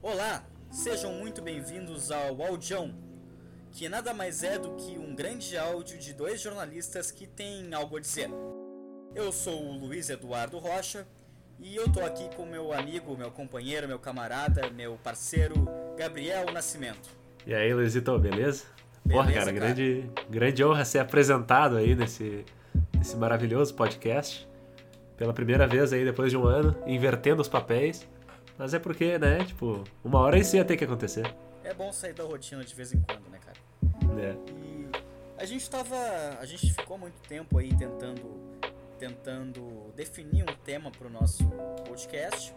Olá, sejam muito bem-vindos ao Audião, que nada mais é do que um grande áudio de dois jornalistas que têm algo a dizer. Eu sou o Luiz Eduardo Rocha e eu tô aqui com meu amigo, meu companheiro, meu camarada, meu parceiro Gabriel Nascimento. E aí, Luizito, beleza? Porra, Beleza, cara, cara. Grande, grande honra ser apresentado aí nesse, nesse maravilhoso podcast. Pela primeira vez aí, depois de um ano, invertendo os papéis. Mas é porque, né, tipo, uma hora isso ia ter que acontecer. É bom sair da rotina de vez em quando, né, cara? Né? E a gente tava. A gente ficou muito tempo aí tentando. Tentando definir um tema pro nosso podcast.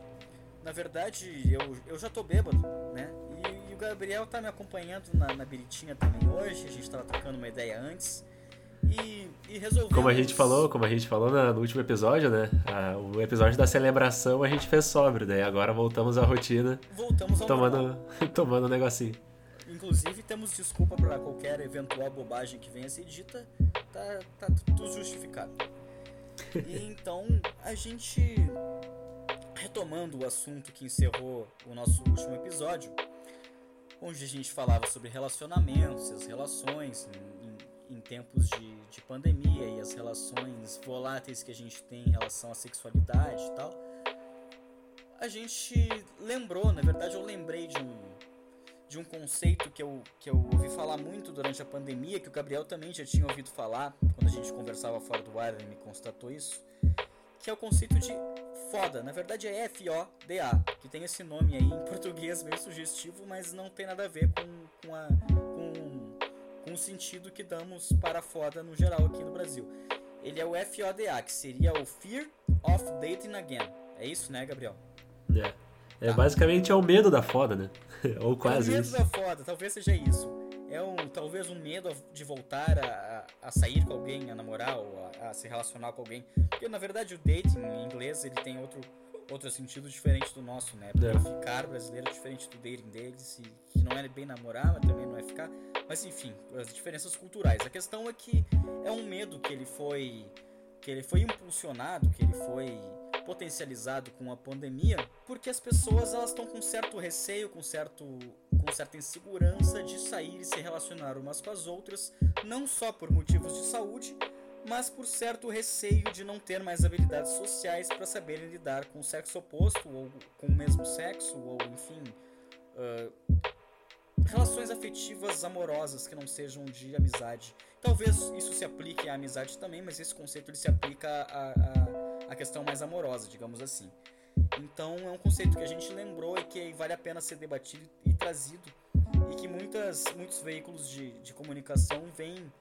Na verdade, eu, eu já tô bêbado, né? E, e o Gabriel tá me acompanhando na, na biritinha também hoje. A gente tava trocando uma ideia antes. E, e resolvemos. Como a gente falou, como a gente falou no último episódio, né? a- o episódio da celebração a gente fez sóbrio, daí agora voltamos à rotina, Voltamos ao normal. tomando, tomando um negocinho. Inclusive, temos desculpa para qualquer eventual bobagem que venha a ser dita, tá, tá tudo justificado. E então, a gente, retomando o assunto que encerrou o nosso último episódio, onde a gente falava sobre relacionamentos, as relações em, em- em tempos de, de pandemia e as relações voláteis que a gente tem em relação à sexualidade e tal, a gente lembrou, na verdade eu lembrei de um, de um conceito que eu, que eu ouvi falar muito durante a pandemia, que o Gabriel também já tinha ouvido falar quando a gente conversava fora do ar, ele me constatou isso, que é o conceito de foda. Na verdade é F-O-D-A, que tem esse nome aí em português meio sugestivo, mas não tem nada a ver com, com, a, o sentido que damos para foda no geral aqui no Brasil. Ele é o F-O-D-A, que seria o Fear of Dating Again. É isso, né, Gabriel? né? É, Tá. basicamente é o medo da foda, né? Ou quase é um medo isso. da foda, talvez seja isso. É um, talvez um medo de voltar a, a- a sair com alguém, a namorar ou a, a se relacionar com alguém. Porque na verdade o dating em inglês ele tem outro, outro sentido diferente do nosso, né? Porque É. ficar brasileiro é diferente do dating deles, e, que não é bem namorar, mas também não é ficar. Mas enfim, as diferenças culturais. A questão é que é um medo que ele foi que ele foi impulsionado, que ele foi potencializado com a pandemia, porque as pessoas elas estão com certo receio, com certo com certa insegurança de sair e se relacionar umas com as outras, não só por motivos de saúde, mas por certo receio de não ter mais habilidades sociais para saberem lidar com o sexo oposto ou com o mesmo sexo ou enfim, ah, relações afetivas amorosas que não sejam de amizade. Talvez isso se aplique à amizade também, mas esse conceito ele se aplica à, à, à questão mais amorosa, digamos assim. Então é um conceito que a gente lembrou e que vale a pena ser debatido e trazido e que muitas, muitos veículos de, de comunicação vêm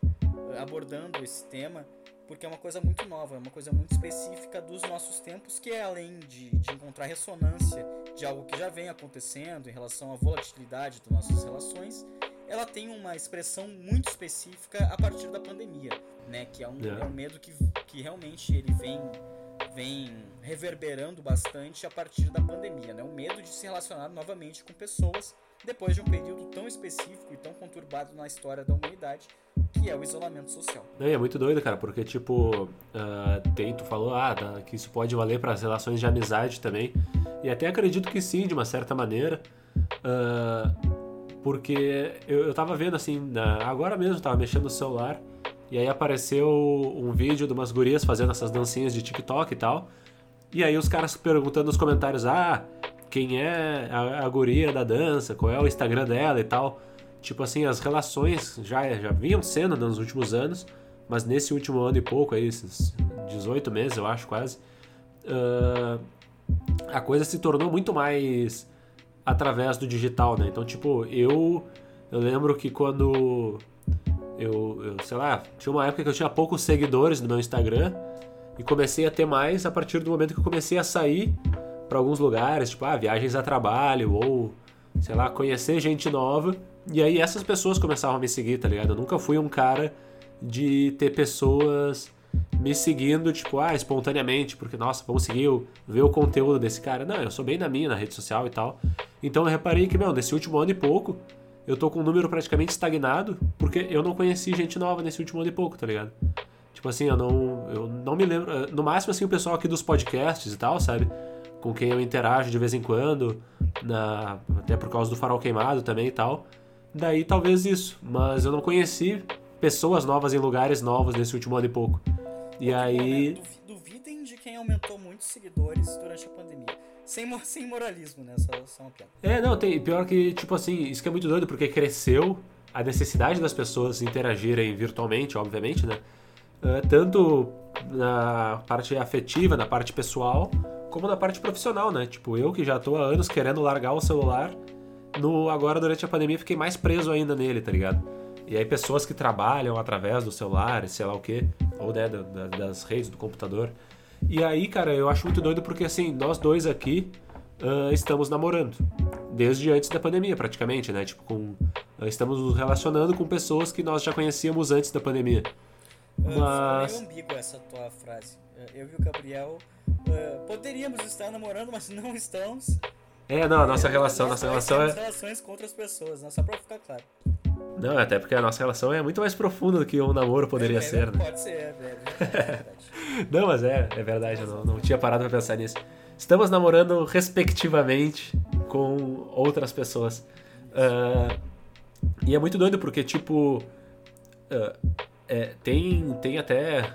abordando esse tema porque é uma coisa muito nova, é uma coisa muito específica dos nossos tempos que é além de, de encontrar ressonância de algo que já vem acontecendo em relação à volatilidade das nossas relações, ela tem uma expressão muito específica a partir da pandemia, né? Que é um, É. é um medo que, que realmente ele vem vem reverberando bastante a partir da pandemia, né? O medo de se relacionar novamente com pessoas depois de um período tão específico e tão conturbado na história da humanidade, que é o isolamento social. É muito doido, cara, porque, tipo, ah, tem, tu falou ah, que isso pode valer para as relações de amizade também. E até acredito que sim, de uma certa maneira. ah, porque eu, eu tava vendo, assim, na- agora mesmo, tava mexendo no celular. E aí apareceu um vídeo de umas gurias fazendo essas dancinhas de TikTok e tal. E aí os caras perguntando nos comentários, ah, quem é a, a guria da dança, qual é o Instagram dela e tal. Tipo assim, as relações já, já vinham sendo nos últimos anos, mas nesse último ano e pouco, aí, esses 18 meses, eu acho, quase, ah, a coisa se tornou muito mais através do digital, né? Então, tipo, eu, eu lembro que quando eu, eu, sei lá, tinha uma época que eu tinha poucos seguidores no meu Instagram e comecei a ter mais a partir do momento que eu comecei a sair para alguns lugares, tipo, ah, viagens a trabalho ou, sei lá, conhecer gente nova. E aí essas pessoas começavam a me seguir, tá ligado? Eu nunca fui um cara de ter pessoas me seguindo, tipo, ah, espontaneamente, porque, nossa, vamos seguir, ver o conteúdo desse cara. Não, eu sou bem na minha, na rede social e tal. Então eu reparei que, meu, nesse último ano e pouco, eu tô com um número praticamente estagnado, porque eu não conheci gente nova nesse último ano e pouco, tá ligado? Tipo assim, eu não, eu não me lembro. No máximo, assim, o pessoal aqui dos podcasts e tal, sabe? Com quem eu interajo de vez em quando. na, até por causa do farol queimado também e tal. Daí talvez isso, mas eu não conheci pessoas novas em lugares novos nesse último ano e pouco. E aí. Duvidem de quem aumentou muitos seguidores durante a pandemia. Sem, sem moralismo, né? Só, só uma piada. É, não, tem, pior que, tipo assim, isso que é muito doido, porque cresceu a necessidade das pessoas interagirem virtualmente, obviamente, né? Uh, tanto na parte afetiva, na parte pessoal, como na parte profissional, né? Tipo, eu que já tô há anos querendo largar o celular, no agora durante a pandemia fiquei mais preso ainda nele, tá ligado? E aí pessoas que trabalham através do celular, sei lá o quê, ou né, das redes do computador. E aí, cara, eu acho muito doido porque assim, nós dois aqui uh, estamos namorando. Desde antes da pandemia, praticamente, né? Tipo, com, uh, estamos nos relacionando com pessoas que nós já conhecíamos antes da pandemia. Mas. Foi meio ambíguo essa tua frase. Eu e o Gabriel uh, poderíamos estar namorando, mas não estamos. É, não, a nossa relação, nossa relação é. relações com outras pessoas, né? Só pra ficar claro. Não, até porque a nossa relação é muito mais profunda do que um namoro poderia é, ser, né? Pode ser, é verdade. não, mas é, é verdade, eu não, não tinha parado pra pensar nisso. Estamos namorando respectivamente com outras pessoas. Uh, e é muito doido porque, tipo, uh, é, tem, tem até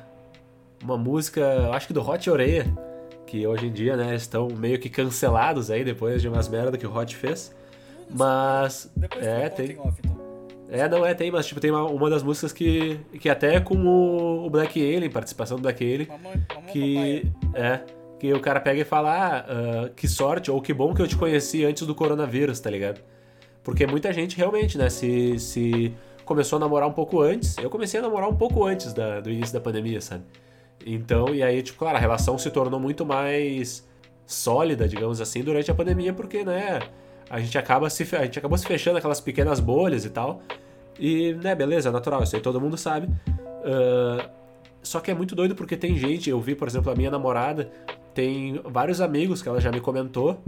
uma música, acho que do Hot Oreia, que hoje em dia, né, estão meio que cancelados aí depois de umas merda que o Hot fez. Mas. Depois é, tem. Off, então. É, não é, tem, mas tipo, tem uma, uma das músicas que, que até com o, o Black Alien, participação do Black Alien, mamãe, mamãe, que é que o cara pega e fala, ah, uh, que sorte ou que bom que eu te conheci antes do coronavírus, tá ligado? Porque muita gente realmente, né, se, se começou a namorar um pouco antes, eu comecei a namorar um pouco antes da, do início da pandemia, sabe? Então, e aí, tipo, claro, a relação se tornou muito mais sólida, digamos assim, durante a pandemia, porque, né, a gente acaba se a gente acabou se fechando aquelas pequenas bolhas e tal. E, né, beleza, natural, isso aí todo mundo sabe. Uh, só que é muito doido porque tem gente, eu vi, por exemplo, a minha namorada, tem vários amigos que ela já me comentou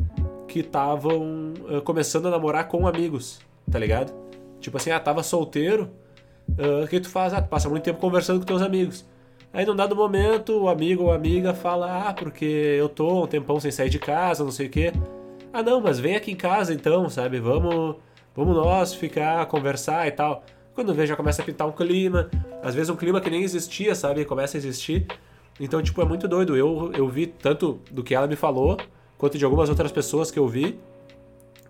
que estavam uh, começando a namorar com amigos, tá ligado? Tipo assim, ah, tava solteiro, uh, o que tu faz? Ah, tu passa muito tempo conversando com teus amigos. Aí num dado momento, o amigo ou amiga fala, ah, porque eu tô um tempão sem sair de casa, não sei o quê. Ah, não, mas vem aqui em casa então, sabe? Vamos, vamos nós ficar, conversar e tal. Quando vê, já começa a pintar um clima. Às vezes um clima que nem existia, sabe? Começa a existir. Então, tipo, é muito doido. Eu, eu vi tanto do que ela me falou, quanto de algumas outras pessoas que eu vi,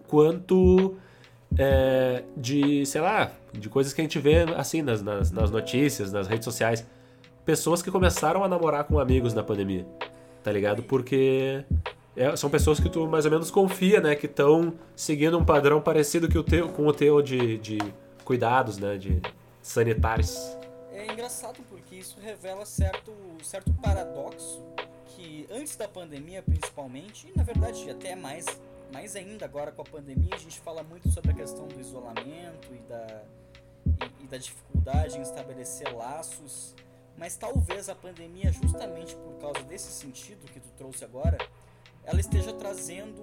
quanto é, de, sei lá, de coisas que a gente vê assim nas, nas, nas notícias, nas redes sociais. Pessoas que começaram a namorar com amigos na pandemia, tá ligado? Porque é, são pessoas que tu mais ou menos confia, né? Que estão seguindo um padrão parecido que o teu, com o teu de, de cuidados, né? De sanitários. É engraçado porque isso revela certo, certo paradoxo que antes da pandemia principalmente, e na verdade até mais, mais ainda agora com a pandemia, a gente fala muito sobre a questão do isolamento e da, e, e da dificuldade em estabelecer laços, mas talvez a pandemia, justamente por causa desse sentido que tu trouxe agora, ela esteja trazendo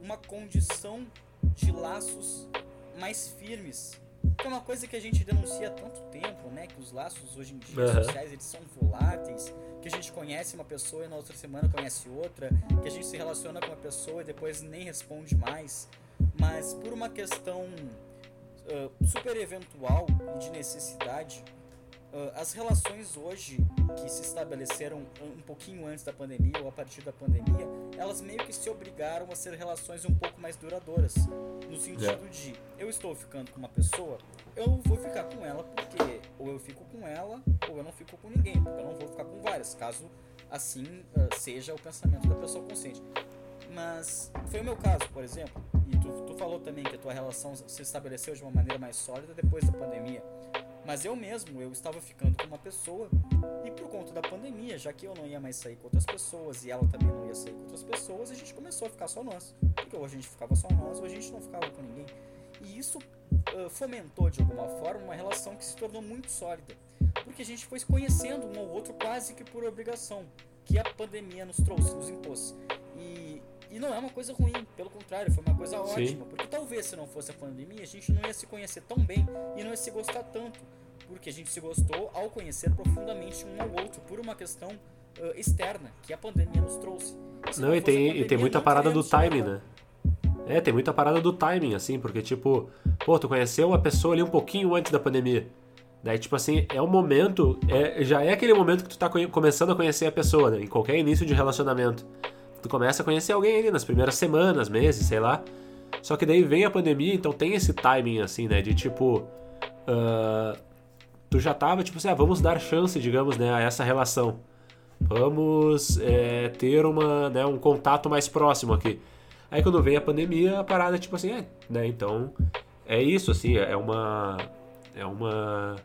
uma condição de laços mais firmes. Que é uma coisa que a gente denuncia há tanto tempo, né? Que os laços hoje em dia uhum. sociais eles são voláteis, que a gente conhece uma pessoa e na outra semana conhece outra, que a gente se relaciona com uma pessoa e depois nem responde mais. Mas por uma questão uh, super eventual e de necessidade, Uh, as relações hoje que se estabeleceram um pouquinho antes da pandemia ou a partir da pandemia, elas meio que se obrigaram a ser relações um pouco mais duradouras. No sentido yeah. de eu estou ficando com uma pessoa, eu vou ficar com ela porque ou eu fico com ela ou eu não fico com ninguém, porque eu não vou ficar com várias, caso assim uh, seja o pensamento da pessoa consciente. Mas foi o meu caso, por exemplo, e tu, tu falou também que a tua relação se estabeleceu de uma maneira mais sólida depois da pandemia. Mas eu mesmo, eu estava ficando com uma pessoa e por conta da pandemia, já que eu não ia mais sair com outras pessoas e ela também não ia sair com outras pessoas, a gente começou a ficar só nós. Porque hoje a gente ficava só nós, hoje a gente não ficava com ninguém. E isso uh, fomentou de alguma forma uma relação que se tornou muito sólida. Porque a gente foi se conhecendo um ao outro quase que por obrigação, que a pandemia nos trouxe, nos impôs. E, e não é uma coisa ruim, pelo contrário, foi uma coisa ótima. Sim. Porque talvez se não fosse a pandemia, a gente não ia se conhecer tão bem e não ia se gostar tanto porque a gente se gostou ao conhecer profundamente um ao outro por uma questão uh, externa que a pandemia nos trouxe. Se não, e tem, e tem muita parada do timing, né? É, tem muita parada do timing, assim, porque, tipo, pô, tu conheceu uma pessoa ali um pouquinho antes da pandemia. Daí, tipo assim, é o momento, é, já é aquele momento que tu tá começando a conhecer a pessoa, né? Em qualquer início de relacionamento. Tu começa a conhecer alguém ali nas primeiras semanas, meses, sei lá. Só que daí vem a pandemia, então tem esse timing, assim, né? De tipo. Uh, tu já tava, tipo assim, ah, vamos dar chance, digamos, né, a essa relação. Vamos é, ter uma, né, um contato mais próximo aqui. Aí quando vem a pandemia, a parada é tipo assim, é, né? Então é isso, assim, é uma. É uma.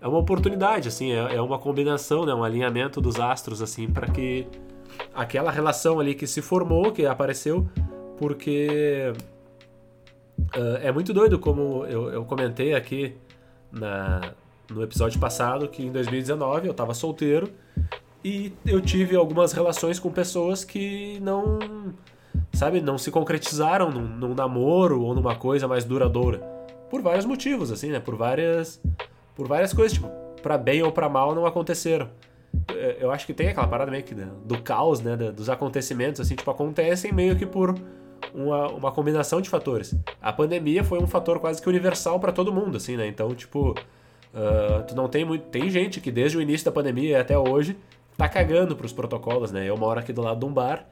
É uma oportunidade, assim, é, é uma combinação, né? Um alinhamento dos astros, assim, para que aquela relação ali que se formou, que apareceu, porque uh, é muito doido, como eu, eu comentei aqui na, no episódio passado, que em 2019 eu tava solteiro e eu tive algumas relações com pessoas que não sabe, não se concretizaram num, num namoro ou numa coisa mais duradoura. Por vários motivos, assim, né? Por várias, por várias coisas, tipo, pra bem ou pra mal não aconteceram. É, eu acho que tem aquela parada meio que né, do caos, né? Dos acontecimentos, assim, tipo, acontecem meio que por uma, uma combinação de fatores. A pandemia foi um fator quase que universal para todo mundo, assim, né? Então, tipo, uh, tu não tem muito. Tem gente que desde o início da pandemia até hoje tá cagando pros protocolos, né? Eu moro aqui do lado de um bar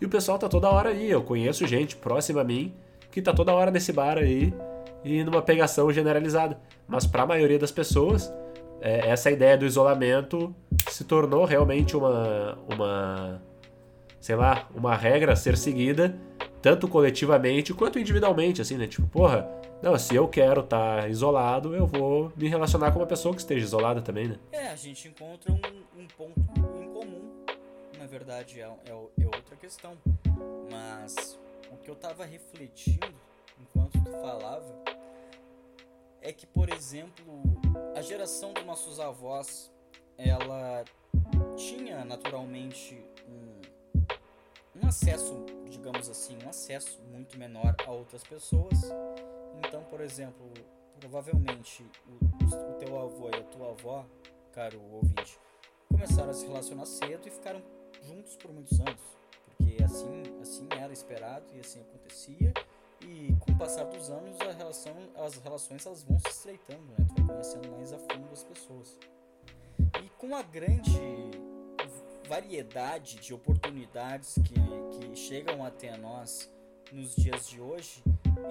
e o pessoal tá toda hora aí. Eu conheço gente próxima a mim que tá toda hora nesse bar aí e numa pegação generalizada. Mas para a maioria das pessoas, é, essa ideia do isolamento se tornou realmente uma, uma, sei lá, uma regra a ser seguida tanto coletivamente quanto individualmente, assim, né? Tipo, porra, não, se eu quero estar tá isolado, eu vou me relacionar com uma pessoa que esteja isolada também, né? É, a gente encontra um, um ponto em comum. Na verdade, é, é, é, outra questão. Mas o que eu tava refletindo enquanto tu falava é que, por exemplo, a geração dos nossos avós, ela tinha naturalmente um, acesso, digamos assim, um acesso muito menor a outras pessoas então, por exemplo, provavelmente o, o teu avô e a tua avó, caro ouvinte, começaram a se relacionar cedo e ficaram juntos por muitos anos, porque assim, assim era esperado e assim acontecia. E com o passar dos anos, a relação, as relações elas vão se estreitando, né? Tu vai conhecendo mais a fundo as pessoas. E com a grande variedade de oportunidades que, que chegam até nós nos dias de hoje,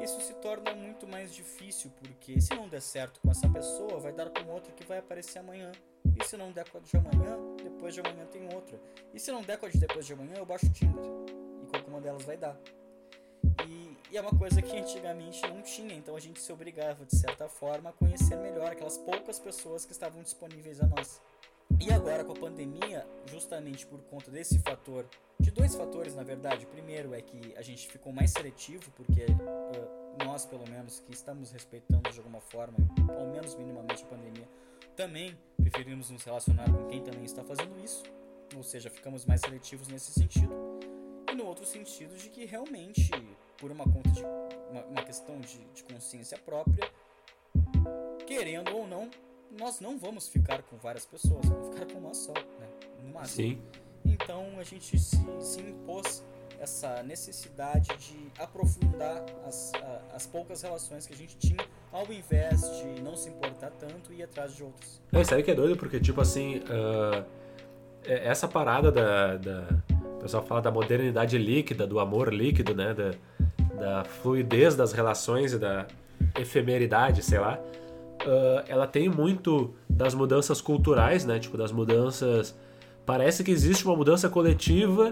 isso se torna muito mais difícil, porque se não der certo com essa pessoa, vai dar com outra que vai aparecer amanhã. E se não der com a de amanhã, depois de amanhã tem outra. E se não der com a de depois de amanhã, eu baixo o Tinder. E qualquer uma delas vai dar. E, e, é uma coisa que antigamente não tinha, então a gente se obrigava, de certa forma, a conhecer melhor aquelas poucas pessoas que estavam disponíveis a nós. E agora com a pandemia, justamente por conta desse fator, de dois fatores na verdade. Primeiro é que a gente ficou mais seletivo, porque uh, nós, pelo menos, que estamos respeitando de alguma forma, ao menos minimamente a pandemia, também preferimos nos relacionar com quem também está fazendo isso. Ou seja, ficamos mais seletivos nesse sentido. E no outro sentido de que realmente, por uma conta de uma, uma questão de, de consciência própria, querendo ou não, nós não vamos ficar com várias pessoas, vamos ficar com uma só, né? No máximo. Sim. Então a gente se, se impôs essa necessidade de aprofundar as, a, as poucas relações que a gente tinha, ao invés de não se importar tanto e ir atrás de outros. É, sabe que é doido? Porque, tipo assim, uh, essa parada da, da. O pessoal fala da modernidade líquida, do amor líquido, né? Da, da fluidez das relações e da efemeridade, sei lá ela tem muito das mudanças culturais, né? Tipo, das mudanças. Parece que existe uma mudança coletiva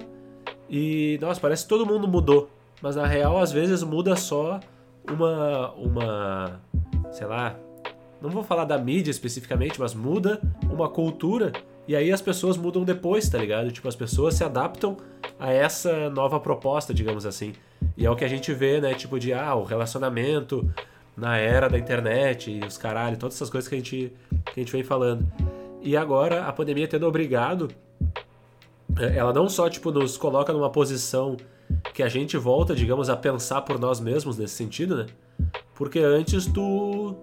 e, nossa, parece que todo mundo mudou. Mas na real, às vezes muda só uma. uma. sei lá. Não vou falar da mídia especificamente, mas muda uma cultura e aí as pessoas mudam depois, tá ligado? Tipo, as pessoas se adaptam a essa nova proposta, digamos assim. E é o que a gente vê, né? Tipo, de ah, o relacionamento na era da internet e os caralho, todas essas coisas que a gente, que a gente vem falando. E agora a pandemia tendo obrigado, é, ela não só tipo nos coloca numa posição que a gente volta, digamos, a pensar por nós mesmos nesse sentido, né? Porque antes tu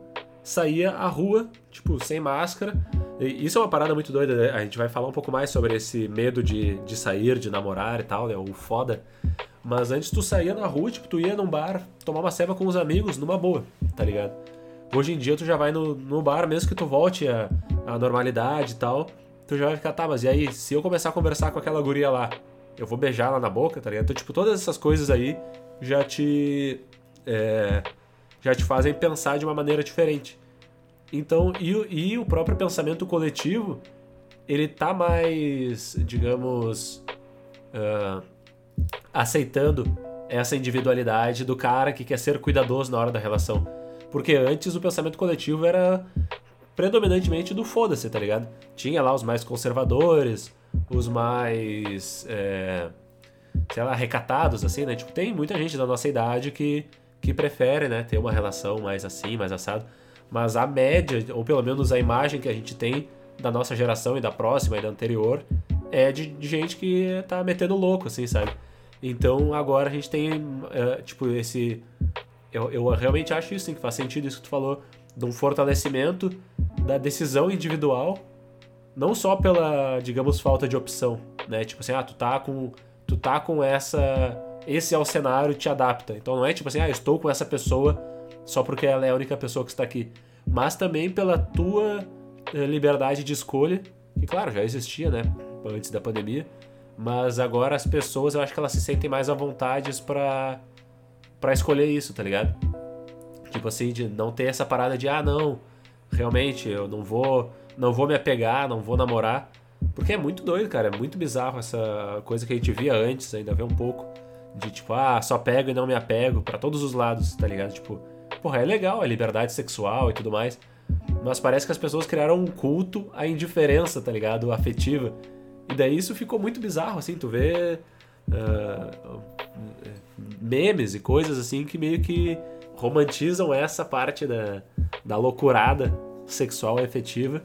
saía à rua, tipo, sem máscara. E isso é uma parada muito doida, né? A gente vai falar um pouco mais sobre esse medo de, de sair, de namorar e tal, né? O foda. Mas antes tu saía na rua, tipo, tu ia num bar, tomar uma ceva com os amigos, numa boa, tá ligado? Hoje em dia tu já vai no, no bar, mesmo que tu volte à, à normalidade e tal, tu já vai ficar, tá, mas e aí, se eu começar a conversar com aquela guria lá, eu vou beijar ela na boca, tá ligado? Então, tipo, todas essas coisas aí já te. É, já te fazem pensar de uma maneira diferente. Então, e, e o próprio pensamento coletivo, ele tá mais, digamos, uh, aceitando essa individualidade do cara que quer ser cuidadoso na hora da relação. Porque antes o pensamento coletivo era predominantemente do foda-se, tá ligado? Tinha lá os mais conservadores, os mais. É, sei lá, recatados, assim, né? Tipo, tem muita gente da nossa idade que, que prefere, né, ter uma relação mais assim, mais assado. Mas a média, ou pelo menos a imagem que a gente tem da nossa geração e da próxima e da anterior, é de, de gente que tá metendo louco, assim, sabe? Então agora a gente tem, uh, tipo, esse. Eu, eu realmente acho isso, sim, que faz sentido isso que tu falou, de um fortalecimento da decisão individual, não só pela, digamos, falta de opção, né? Tipo assim, ah, tu tá com. Tu tá com essa. Esse é o cenário, te adapta. Então não é tipo assim, ah, estou com essa pessoa só porque ela é a única pessoa que está aqui. Mas também pela tua eh, liberdade de escolha, que claro, já existia, né? Antes da pandemia mas agora as pessoas, eu acho que elas se sentem mais à vontade pra, pra escolher isso, tá ligado? Tipo assim, de não ter essa parada de, ah, não, realmente, eu não vou, não vou me apegar, não vou namorar. Porque é muito doido, cara, é muito bizarro essa coisa que a gente via antes, ainda vê um pouco. De tipo, ah, só pego e não me apego, para todos os lados, tá ligado? Tipo, porra, é legal a liberdade sexual e tudo mais. Mas parece que as pessoas criaram um culto à indiferença, tá ligado? Afetiva. E daí isso ficou muito bizarro, assim, tu vê uh, memes e coisas assim que meio que romantizam essa parte da, da loucurada sexual efetiva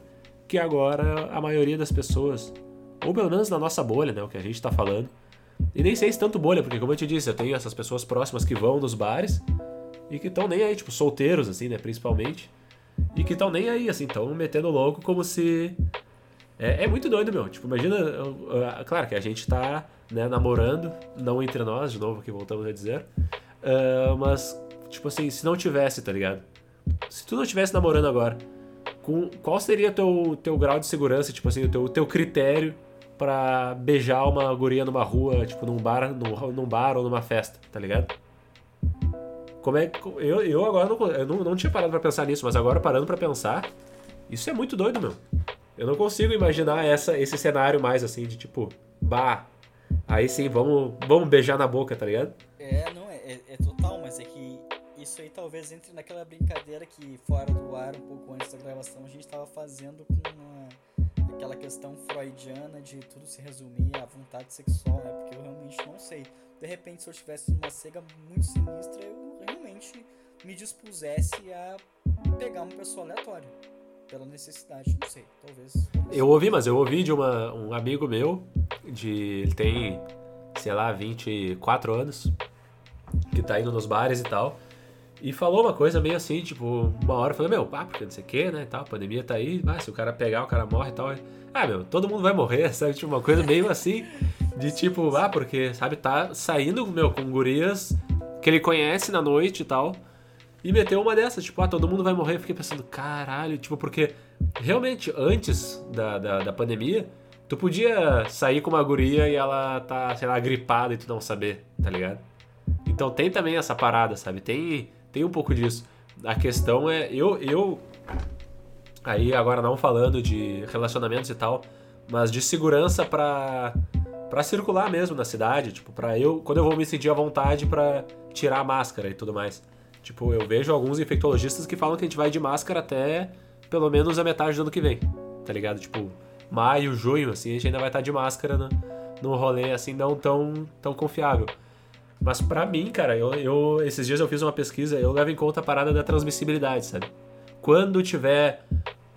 que agora a maioria das pessoas, ou pelo menos na nossa bolha, né, o que a gente tá falando, e nem sei se tanto bolha, porque como eu te disse, eu tenho essas pessoas próximas que vão nos bares e que estão nem aí, tipo, solteiros, assim, né, principalmente, e que estão nem aí, assim, estão metendo louco como se é, é muito doido, meu. Tipo, imagina. Claro que a gente tá né, namorando, não entre nós, de novo, que voltamos a dizer. Uh, mas, tipo assim, se não tivesse, tá ligado? Se tu não tivesse namorando agora, com, qual seria teu, teu grau de segurança, tipo assim, o teu, teu critério para beijar uma guria numa rua, tipo, num bar, num, num bar ou numa festa, tá ligado? Como é eu, eu agora não, eu não, não tinha parado para pensar nisso, mas agora parando para pensar, isso é muito doido, meu. Eu não consigo imaginar essa, esse cenário mais assim, de tipo, bah, aí sim, vamos, vamos beijar na boca, tá ligado? É, não, é, é, é total, mas é que isso aí talvez entre naquela brincadeira que fora do ar, um pouco antes da gravação, a gente tava fazendo com uma, aquela questão freudiana de tudo se resumir à vontade sexual, né? Porque eu realmente não sei. De repente, se eu tivesse uma cega muito sinistra, eu realmente me dispusesse a pegar uma pessoa aleatória pela necessidade, não sei, talvez. Eu ouvi, mas eu ouvi de uma, um amigo meu, de ele tem, sei lá, 24 anos, que tá indo nos bares e tal, e falou uma coisa meio assim, tipo, uma hora falei, meu, pá, porque não sei o que, né, tal, a pandemia tá aí, mas se o cara pegar, o cara morre e tal. Ah, meu, todo mundo vai morrer, sabe? Tipo, uma coisa meio assim, de tipo, ah, porque, sabe, tá saindo, meu, com gurias que ele conhece na noite e tal, e meteu uma dessas, tipo, ah, todo mundo vai morrer. Eu fiquei pensando, caralho, tipo, porque realmente antes da, da, da, pandemia, tu podia sair com uma guria e ela tá, sei lá, gripada e tu não saber, tá ligado? Então tem também essa parada, sabe? Tem, tem um pouco disso. A questão é, eu, eu, aí agora não falando de relacionamentos e tal, mas de segurança pra, pra circular mesmo na cidade, tipo, pra eu, quando eu vou me sentir à vontade pra tirar a máscara e tudo mais. Tipo, eu vejo alguns infectologistas que falam que a gente vai de máscara até pelo menos a metade do ano que vem, tá ligado? Tipo, maio, junho, assim, a gente ainda vai estar tá de máscara no, no rolê, assim, não tão, tão confiável. Mas para mim, cara, eu, eu, esses dias eu fiz uma pesquisa, eu levo em conta a parada da transmissibilidade, sabe? Quando tiver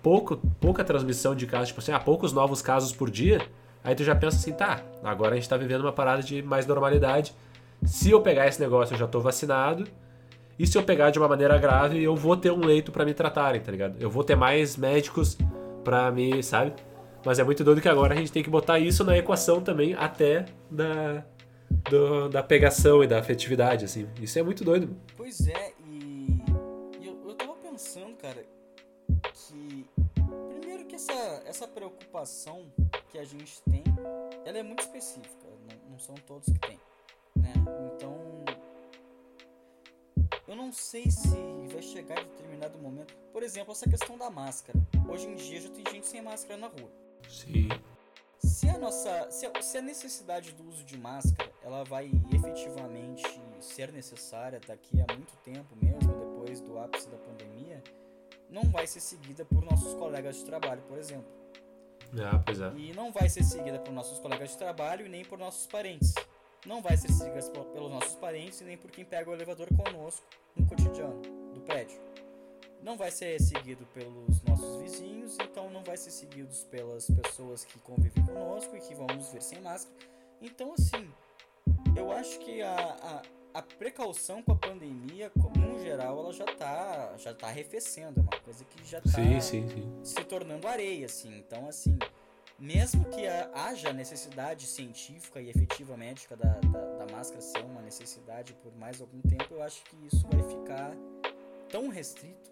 pouco, pouca transmissão de casos, tipo assim, ah, poucos novos casos por dia, aí tu já pensa assim, tá, agora a gente tá vivendo uma parada de mais normalidade. Se eu pegar esse negócio, eu já tô vacinado e se eu pegar de uma maneira grave, eu vou ter um leito para me tratarem, tá ligado? Eu vou ter mais médicos para me, sabe? Mas é muito doido que agora a gente tem que botar isso na equação também, até da, do, da pegação e da afetividade, assim. Isso é muito doido. Pois é, e, e eu, eu tava pensando, cara, que primeiro que essa, essa preocupação que a gente tem, ela é muito específica, não, não são todos que têm, né? Então, eu não sei se vai chegar em determinado momento. Por exemplo, essa questão da máscara. Hoje em dia já tem gente sem máscara na rua. Sim. Se a nossa, se a, se a necessidade do uso de máscara, ela vai efetivamente ser necessária daqui a muito tempo mesmo, depois do ápice da pandemia, não vai ser seguida por nossos colegas de trabalho, por exemplo. Ah, pois é. E não vai ser seguida por nossos colegas de trabalho e nem por nossos parentes. Não vai ser seguida pelos nossos parentes e nem por quem pega o elevador conosco no cotidiano do prédio. Não vai ser seguido pelos nossos vizinhos, então não vai ser seguido pelas pessoas que convivem conosco e que vão nos ver sem máscara. Então, assim, eu acho que a, a, a precaução com a pandemia, no geral, ela já tá, já tá arrefecendo. É uma coisa que já tá sim. se tornando areia, assim. Então, assim, mesmo que haja necessidade científica e efetiva médica da, da, da, máscara ser uma necessidade por mais algum tempo, eu acho que isso vai ficar tão restrito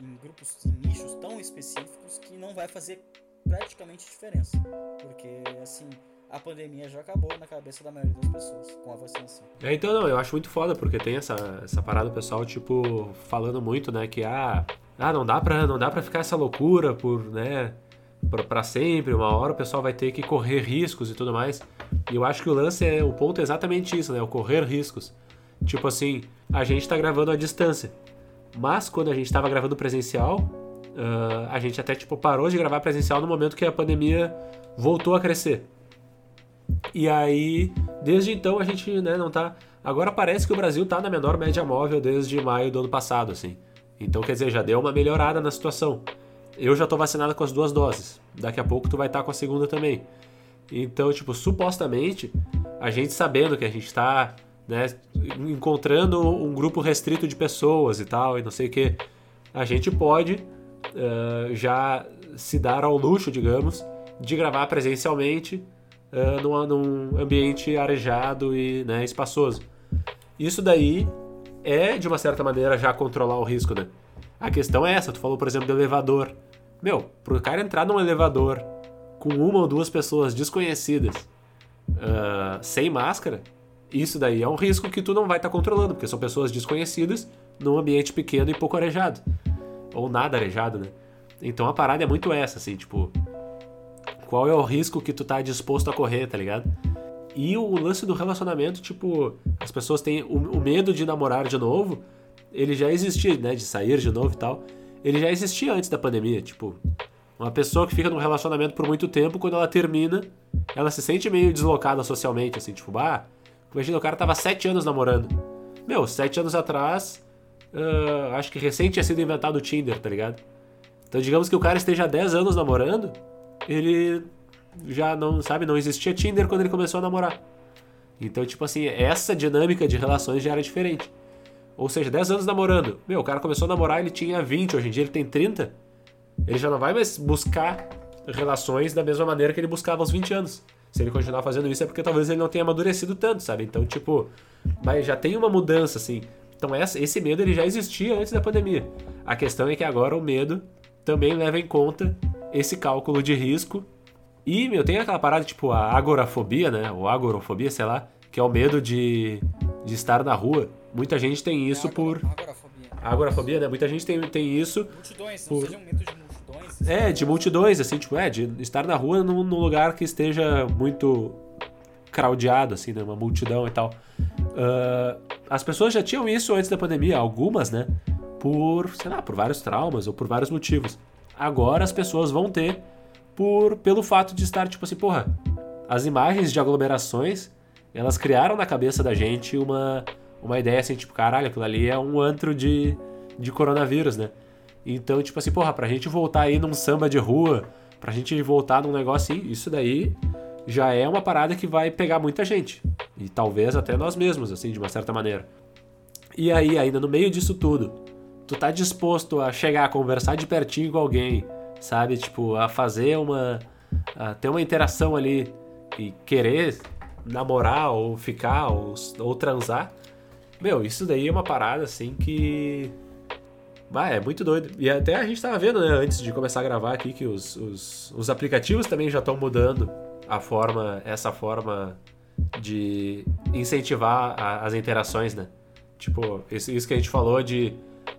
em grupos, em nichos tão específicos que não vai fazer praticamente diferença. Porque, assim, a pandemia já acabou na cabeça da maioria das pessoas com a vacinação. É, então, não, eu acho muito foda, porque tem essa, essa parada pessoal, tipo, falando muito, né, que, ah, ah não, dá pra, não dá pra ficar essa loucura por, né, pra sempre, uma hora o pessoal vai ter que correr riscos e tudo mais. E eu acho que o lance é, o ponto é exatamente isso, né, o correr riscos. Tipo assim, a gente tá gravando à distância. Mas quando a gente estava gravando presencial, uh, a gente até tipo parou de gravar presencial no momento que a pandemia voltou a crescer. E aí, desde então a gente né, não tá. Agora parece que o Brasil tá na menor média móvel desde maio do ano passado, assim. Então quer dizer, já deu uma melhorada na situação. Eu já tô vacinado com as duas doses. Daqui a pouco tu vai estar tá com a segunda também. Então, tipo, supostamente, a gente sabendo que a gente tá né, encontrando um grupo restrito de pessoas e tal, e não sei o que, a gente pode uh, já se dar ao luxo, digamos, de gravar presencialmente uh, num, num, ambiente arejado e né, espaçoso. Isso daí é, de uma certa maneira, já controlar o risco, né? A questão é essa, tu falou, por exemplo, do elevador. Meu, pro cara entrar num elevador com uma ou duas pessoas desconhecidas, uh, sem máscara, isso daí é um risco que tu não vai estar tá controlando, porque são pessoas desconhecidas num ambiente pequeno e pouco arejado. Ou nada arejado, né? Então a parada é muito essa, assim, tipo. Qual é o risco que tu tá disposto a correr, tá ligado? E o lance do relacionamento, tipo, as pessoas têm o, o medo de namorar de novo, ele já existia, né? De sair de novo e tal. Ele já existia antes da pandemia, tipo. Uma pessoa que fica num relacionamento por muito tempo, quando ela termina, ela se sente meio deslocada socialmente, assim, tipo, bah, Imagina, o cara tava sete anos namorando. Meu, sete anos atrás, uh, acho que recente tinha sido inventado o Tinder, tá ligado? Então, digamos que o cara esteja há 10 anos namorando, ele já não, sabe, não existia Tinder quando ele começou a namorar. Então, tipo assim, essa dinâmica de relações já era diferente. Ou seja, 10 anos namorando. Meu, o cara começou a namorar, ele tinha 20, hoje em dia ele tem 30. Ele já não vai mais buscar relações da mesma maneira que ele buscava aos 20 anos se ele continuar fazendo isso é porque talvez ele não tenha amadurecido tanto, sabe? Então, tipo, mas já tem uma mudança, assim. Então, essa, esse medo ele já existia antes da pandemia. A questão é que agora o medo também leva em conta esse cálculo de risco. E, meu, tem aquela parada tipo a agorafobia, né? Ou agorofobia, sei lá, que é o medo de, de estar na rua. Muita gente tem isso é, por. Agorafobia. Agorafobia, né? Muita gente tem, tem isso. Multidões, por... não seja um medo de é, de multidões, assim, tipo, é, de estar na rua num, num lugar que esteja muito craudiado, assim, né? Uma multidão e tal. Uh, as pessoas já tinham isso antes da pandemia, algumas, né? Por, sei lá, por vários traumas ou por vários motivos. Agora as pessoas vão ter por pelo fato de estar, tipo assim, porra, as imagens de aglomerações, elas criaram na cabeça da gente uma, uma ideia assim, tipo, caralho, aquilo ali é um antro de, de coronavírus, né? Então, tipo assim, porra, pra gente voltar aí num samba de rua, pra gente voltar num negócio assim, isso daí já é uma parada que vai pegar muita gente. E talvez até nós mesmos, assim, de uma certa maneira. E aí, ainda no meio disso tudo, tu tá disposto a chegar a conversar de pertinho com alguém, sabe? Tipo, a fazer uma. a ter uma interação ali e querer namorar, ou ficar, ou, ou transar. Meu, isso daí é uma parada assim que. Ah, é muito doido. E até a gente tava vendo, né, antes de começar a gravar aqui, que os, os, os aplicativos também já estão mudando a forma, essa forma de incentivar a, as interações, né? Tipo, isso, isso que a gente falou de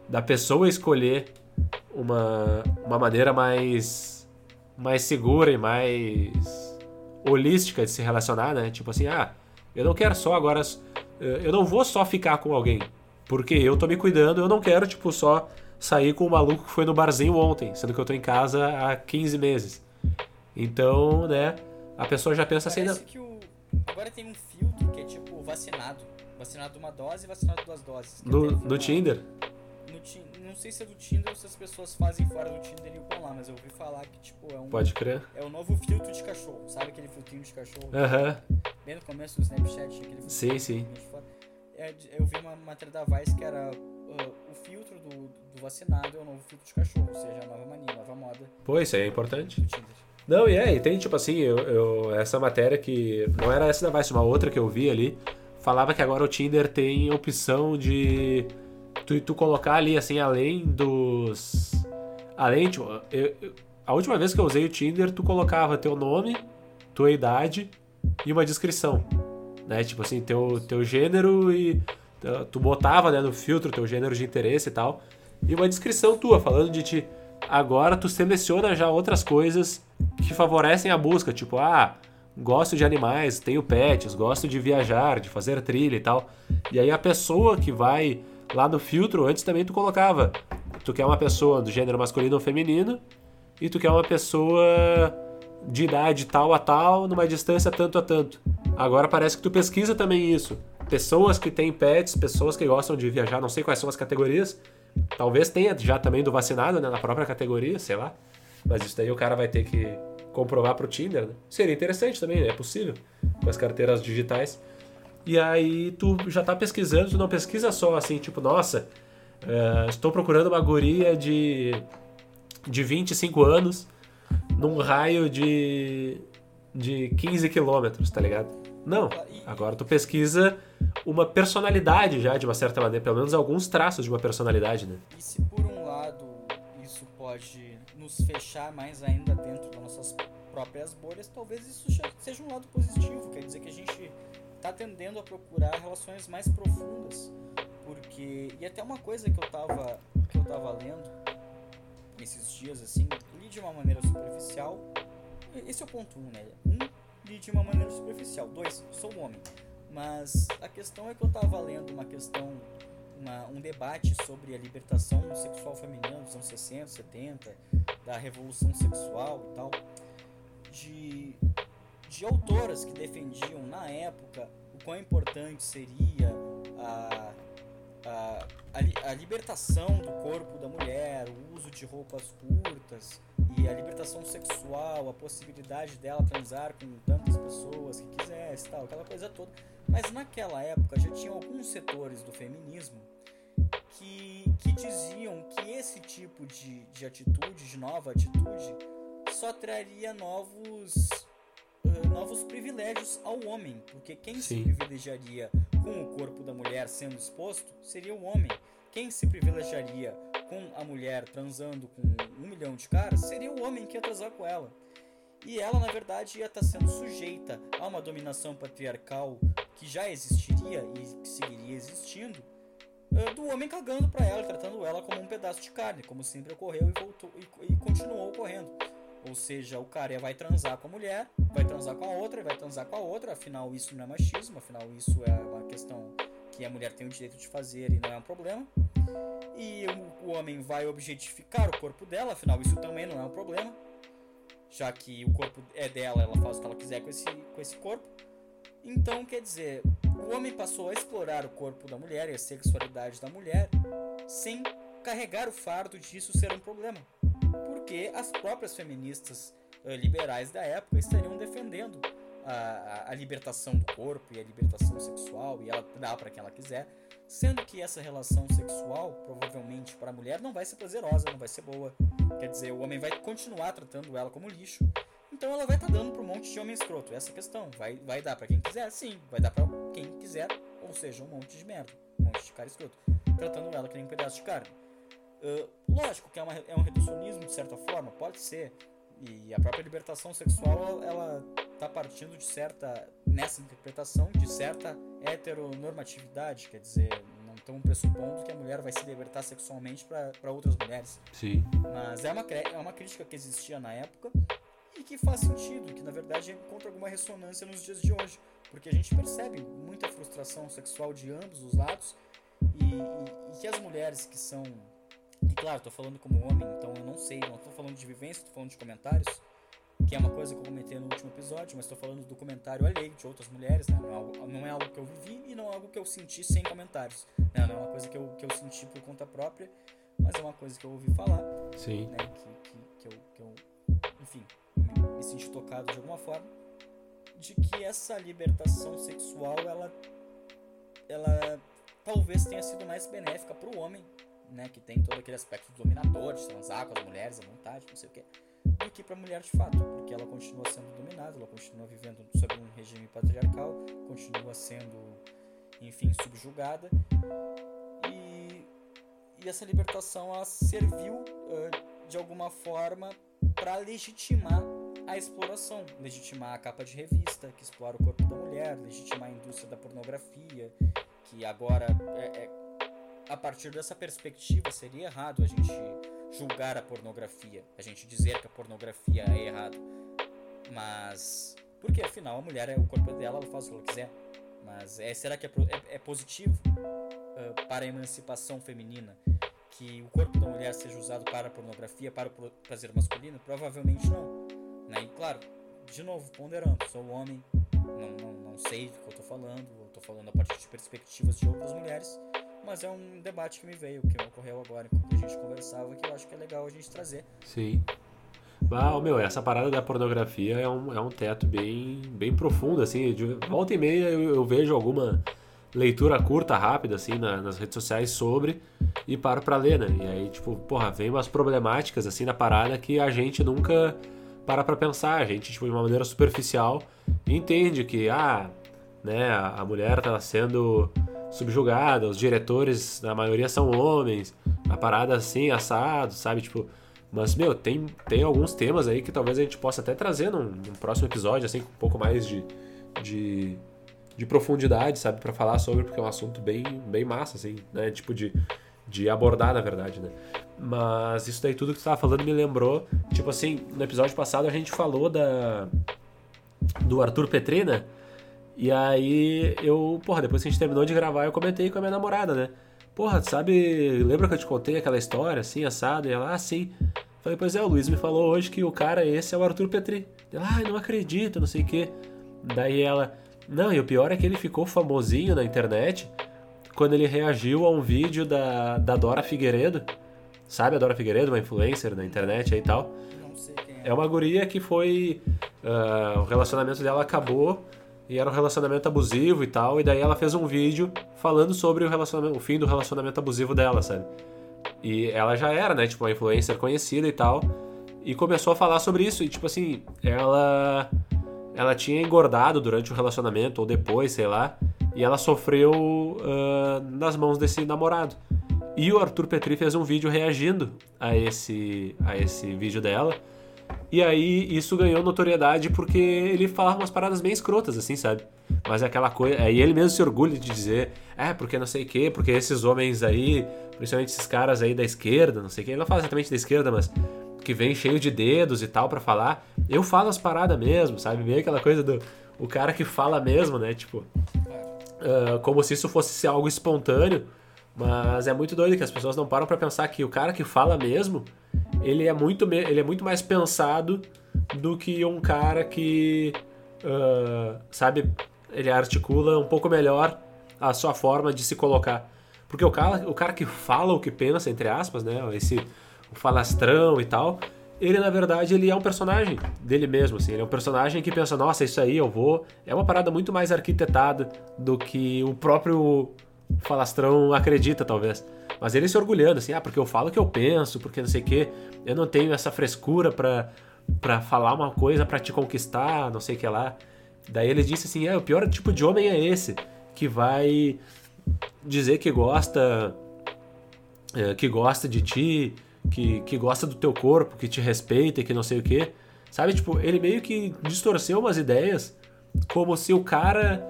da pessoa escolher uma, uma maneira mais mais segura e mais holística de se relacionar, né? Tipo assim, ah, eu não quero só agora eu não vou só ficar com alguém, porque eu tô me cuidando, eu não quero tipo só sair com o maluco que foi no barzinho ontem, sendo que eu tô em casa há 15 meses. Então, né, a pessoa já pensa Parece assim, que o... agora tem um filtro que é tipo vacinado, vacinado uma dose e vacinado duas doses. No, no Tinder? No, não sei se é do Tinder ou se as pessoas fazem fora do Tinder e upam lá, mas eu ouvi falar que, tipo, é um. Pode crer. É o novo filtro de cachorro. Sabe aquele filtrinho de cachorro? Aham. Bem no começo do Snapchat, aquele Sim, sim. É, eu vi uma matéria da Vice que era uh, o filtro do, do, vacinado é o novo filtro de cachorro, ou seja, a nova mania, a nova moda. Pô, isso aí é importante. Não, e é, e tem tipo assim, eu, eu, essa matéria que. Não era essa da Vice, uma outra que eu vi ali, falava que agora o Tinder tem opção de tu, tu colocar ali, assim, além dos. Além, tipo, eu, eu, a última vez que eu usei o Tinder, tu colocava teu nome, tua idade e uma descrição. Né? Tipo assim, teu, teu gênero e. Tu botava né, no filtro teu gênero de interesse e tal. E uma descrição tua, falando de ti. Agora tu seleciona já outras coisas que favorecem a busca, tipo, ah, gosto de animais, tenho pets, gosto de viajar, de fazer trilha e tal. E aí a pessoa que vai Lá no filtro, antes também tu colocava. Tu quer uma pessoa do gênero masculino ou feminino e tu quer uma pessoa de idade tal a tal, numa distância tanto a tanto. Agora parece que tu pesquisa também isso. Pessoas que têm pets, pessoas que gostam de viajar, não sei quais são as categorias. Talvez tenha já também do vacinado, né, na própria categoria, sei lá. Mas isso daí o cara vai ter que comprovar pro Tinder, né? Seria interessante também, né? É possível. Com as carteiras digitais. E aí tu já tá pesquisando, tu não pesquisa só assim, tipo, nossa, uh, estou procurando uma guria de, de 25 anos num raio de, de 15 quilômetros, tá ligado? Não. Agora tu pesquisa uma personalidade já, de uma certa maneira, pelo menos alguns traços de uma personalidade, né? E se por um lado isso pode nos fechar mais ainda dentro das nossas próprias bolhas, talvez isso seja um lado positivo. Quer dizer que a gente tá tendendo a procurar relações mais profundas, porque e até uma coisa que eu tava que eu tava lendo esses dias assim, li de uma maneira superficial. Esse é o ponto um, né? Um, li de uma maneira superficial. Dois, sou homem. Mas a questão é que eu tava lendo uma questão uma, um debate sobre a libertação sexual feminina dos anos 60, 70, da revolução sexual e tal, de de autoras que defendiam na época o quão importante seria a, a, a, a, libertação do corpo da mulher, o uso de roupas curtas e a libertação sexual, a possibilidade dela transar com tantas pessoas que quisesse, tal, aquela coisa toda. Mas naquela época já tinha alguns setores do feminismo que, que diziam que esse tipo de, de atitude, de nova atitude, só traria novos novos privilégios ao homem, porque quem Sim. se privilegiaria com o corpo da mulher sendo exposto seria o homem. Quem se privilegiaria com a mulher transando com um milhão de caras seria o homem que ia transar com ela. E ela, na verdade, ia estar sendo sujeita a uma dominação patriarcal que já existiria e que seguiria existindo, do homem cagando para ela, tratando ela como um pedaço de carne, como sempre ocorreu e, voltou, e, e continuou ocorrendo. Ou seja, o cara vai transar com a mulher, vai transar com a outra, vai transar com a outra, afinal isso não é machismo, afinal isso é uma questão que a mulher tem o direito de fazer e não é um problema. E o, homem vai objetificar o corpo dela, afinal isso também não é um problema. Já que o corpo é dela, ela faz o que ela quiser com esse, com esse corpo. Então, quer dizer, o homem passou a explorar o corpo da mulher e a sexualidade da mulher sem carregar o fardo disso ser um problema porque as próprias feministas uh, liberais da época estariam defendendo a, a, a, libertação do corpo e a libertação sexual e ela dá para quem ela quiser, sendo que essa relação sexual provavelmente para a mulher não vai ser prazerosa, não vai ser boa. Quer dizer, o homem vai continuar tratando ela como lixo. então ela vai estar tá dando para um monte de homem escroto. Essa é questão. Vai, vai dar para quem quiser? Sim, vai dar para quem quiser, ou seja, um monte de merda, um monte de cara escroto, tratando ela que nem um pedaço de carne. Uh, lógico que é, uma, é um reducionismo de certa forma, pode ser. E a própria libertação sexual, ela está partindo de certa, nessa interpretação, de certa heteronormatividade, quer dizer, não estão pressupondo que a mulher vai se libertar sexualmente para outras mulheres. Sim. Mas é uma, é uma crítica que existia na época e que faz sentido, que na verdade encontra alguma ressonância nos dias de hoje, porque a gente percebe muita frustração sexual de ambos os lados e, e, e que as mulheres que são claro, estou falando como homem, então eu não sei, não estou falando de vivência, estou falando de comentários, que é uma coisa que eu comentei no último episódio, mas estou falando do comentário alheio de outras mulheres, né? não, é algo, não, é algo, que eu vivi e não é algo que eu senti sem comentários. Né? Não é uma coisa que eu, que eu senti por conta própria, mas é uma coisa que eu ouvi falar. Sim. Né? Que, que, que, eu, que eu, enfim, me, me senti tocado de alguma forma, de que essa libertação sexual, ela, ela talvez tenha sido mais benéfica para o homem né, que tem todo aquele aspecto dominador, de transar com as mulheres à vontade, não sei o que, do que para a mulher de fato, porque ela continua sendo dominada, ela continua vivendo sob um regime patriarcal, continua sendo, enfim, subjugada. E, e essa libertação ela serviu uh, de alguma forma para legitimar a exploração, legitimar a capa de revista que explora o corpo da mulher, legitimar a indústria da pornografia, que agora é, é a partir dessa perspectiva, seria errado a gente julgar a pornografia, a gente dizer que a pornografia é errado. Mas. Porque afinal a mulher é o corpo dela, ela faz o que ela quiser. Mas é, será que é, é, é positivo uh, para a emancipação feminina que o corpo da mulher seja usado para a pornografia, para o prazer masculino? Provavelmente não. Né? E claro, de novo, ponderando, sou homem, não, não, não sei do que eu estou falando, eu estou falando a partir de perspectivas de outras mulheres mas é um debate que me veio, que ocorreu agora enquanto a gente conversava, que eu acho que é legal a gente trazer. Sim. Ah, meu, essa parada da pornografia é um, é um teto bem, bem profundo, assim. De volta e meia eu, eu vejo alguma leitura curta, rápida, assim, na, nas redes sociais sobre e paro pra ler, né? E aí, tipo, porra, vem umas problemáticas, assim, na parada que a gente nunca para pra pensar. A gente, tipo, de uma maneira superficial, entende que, ah, né, a, a mulher tá sendo subjugada, os diretores, na maioria são homens, a parada assim, assado, sabe? Tipo, mas, meu, tem, tem alguns temas aí que talvez a gente possa até trazer num, num próximo episódio, assim, com um pouco mais de, de, de profundidade, sabe? para falar sobre, porque é um assunto bem, bem massa, assim, né? Tipo, de, de abordar, na verdade, né? Mas isso daí tudo que tu tava falando me lembrou, tipo assim, no episódio passado a gente falou da do Arthur Petrina, e aí eu, porra, depois que a gente terminou de gravar, eu comentei com a minha namorada, né? Porra, sabe, lembra que eu te contei aquela história assim, assado? E ela, ah, sim. Falei, pois é, o Luiz me falou hoje que o cara esse é o Arthur Petri. Ela, ah, não acredito, não sei o quê. Daí ela, não, e o pior é que ele ficou famosinho na internet quando ele reagiu a um vídeo da, da Dora Figueiredo. Sabe a Dora Figueiredo, uma influencer na internet aí e tal? Não sei quem é. É uma guria que foi. Uh, o relacionamento dela acabou e era um relacionamento abusivo e tal, e daí ela fez um vídeo falando sobre o relacionamento, o fim do relacionamento abusivo dela, sabe? E ela já era, né, tipo, uma influencer conhecida e tal, e começou a falar sobre isso, e tipo assim, ela ela tinha engordado durante o relacionamento ou depois, sei lá, e ela sofreu uh, nas mãos desse namorado. E o Arthur Petri fez um vídeo reagindo a esse a esse vídeo dela e aí isso ganhou notoriedade porque ele falava umas paradas bem escrotas, assim, sabe? Mas é aquela coisa. Aí ele mesmo se orgulha de dizer, é, porque não sei o quê, porque esses homens aí, principalmente esses caras aí da esquerda, não sei o quê. Ele não fala exatamente da esquerda, mas que vem cheio de dedos e tal para falar. Eu falo as paradas mesmo, sabe? Meio aquela coisa do o cara que fala mesmo, né? Tipo, uh, como se isso fosse algo espontâneo. Mas é muito doido que as pessoas não param para pensar que o cara que fala mesmo ele é muito, ele é muito mais pensado do que um cara que, uh, sabe, ele articula um pouco melhor a sua forma de se colocar. Porque o cara, o cara que fala o que pensa, entre aspas, né, esse o falastrão e tal, ele na verdade ele é um personagem dele mesmo, assim, ele é um personagem que pensa, nossa, isso aí eu vou. É uma parada muito mais arquitetada do que o próprio falastrão acredita, talvez. Mas ele se orgulhando, assim, ah, porque eu falo o que eu penso, porque não sei o quê, eu não tenho essa frescura pra, pra falar uma coisa para te conquistar, não sei o que lá. Daí ele disse assim: é, o pior tipo de homem é esse, que vai dizer que gosta é, que gosta de ti, que, que gosta do teu corpo, que te respeita, que não sei o que. Sabe, tipo, ele meio que distorceu umas ideias como se o cara.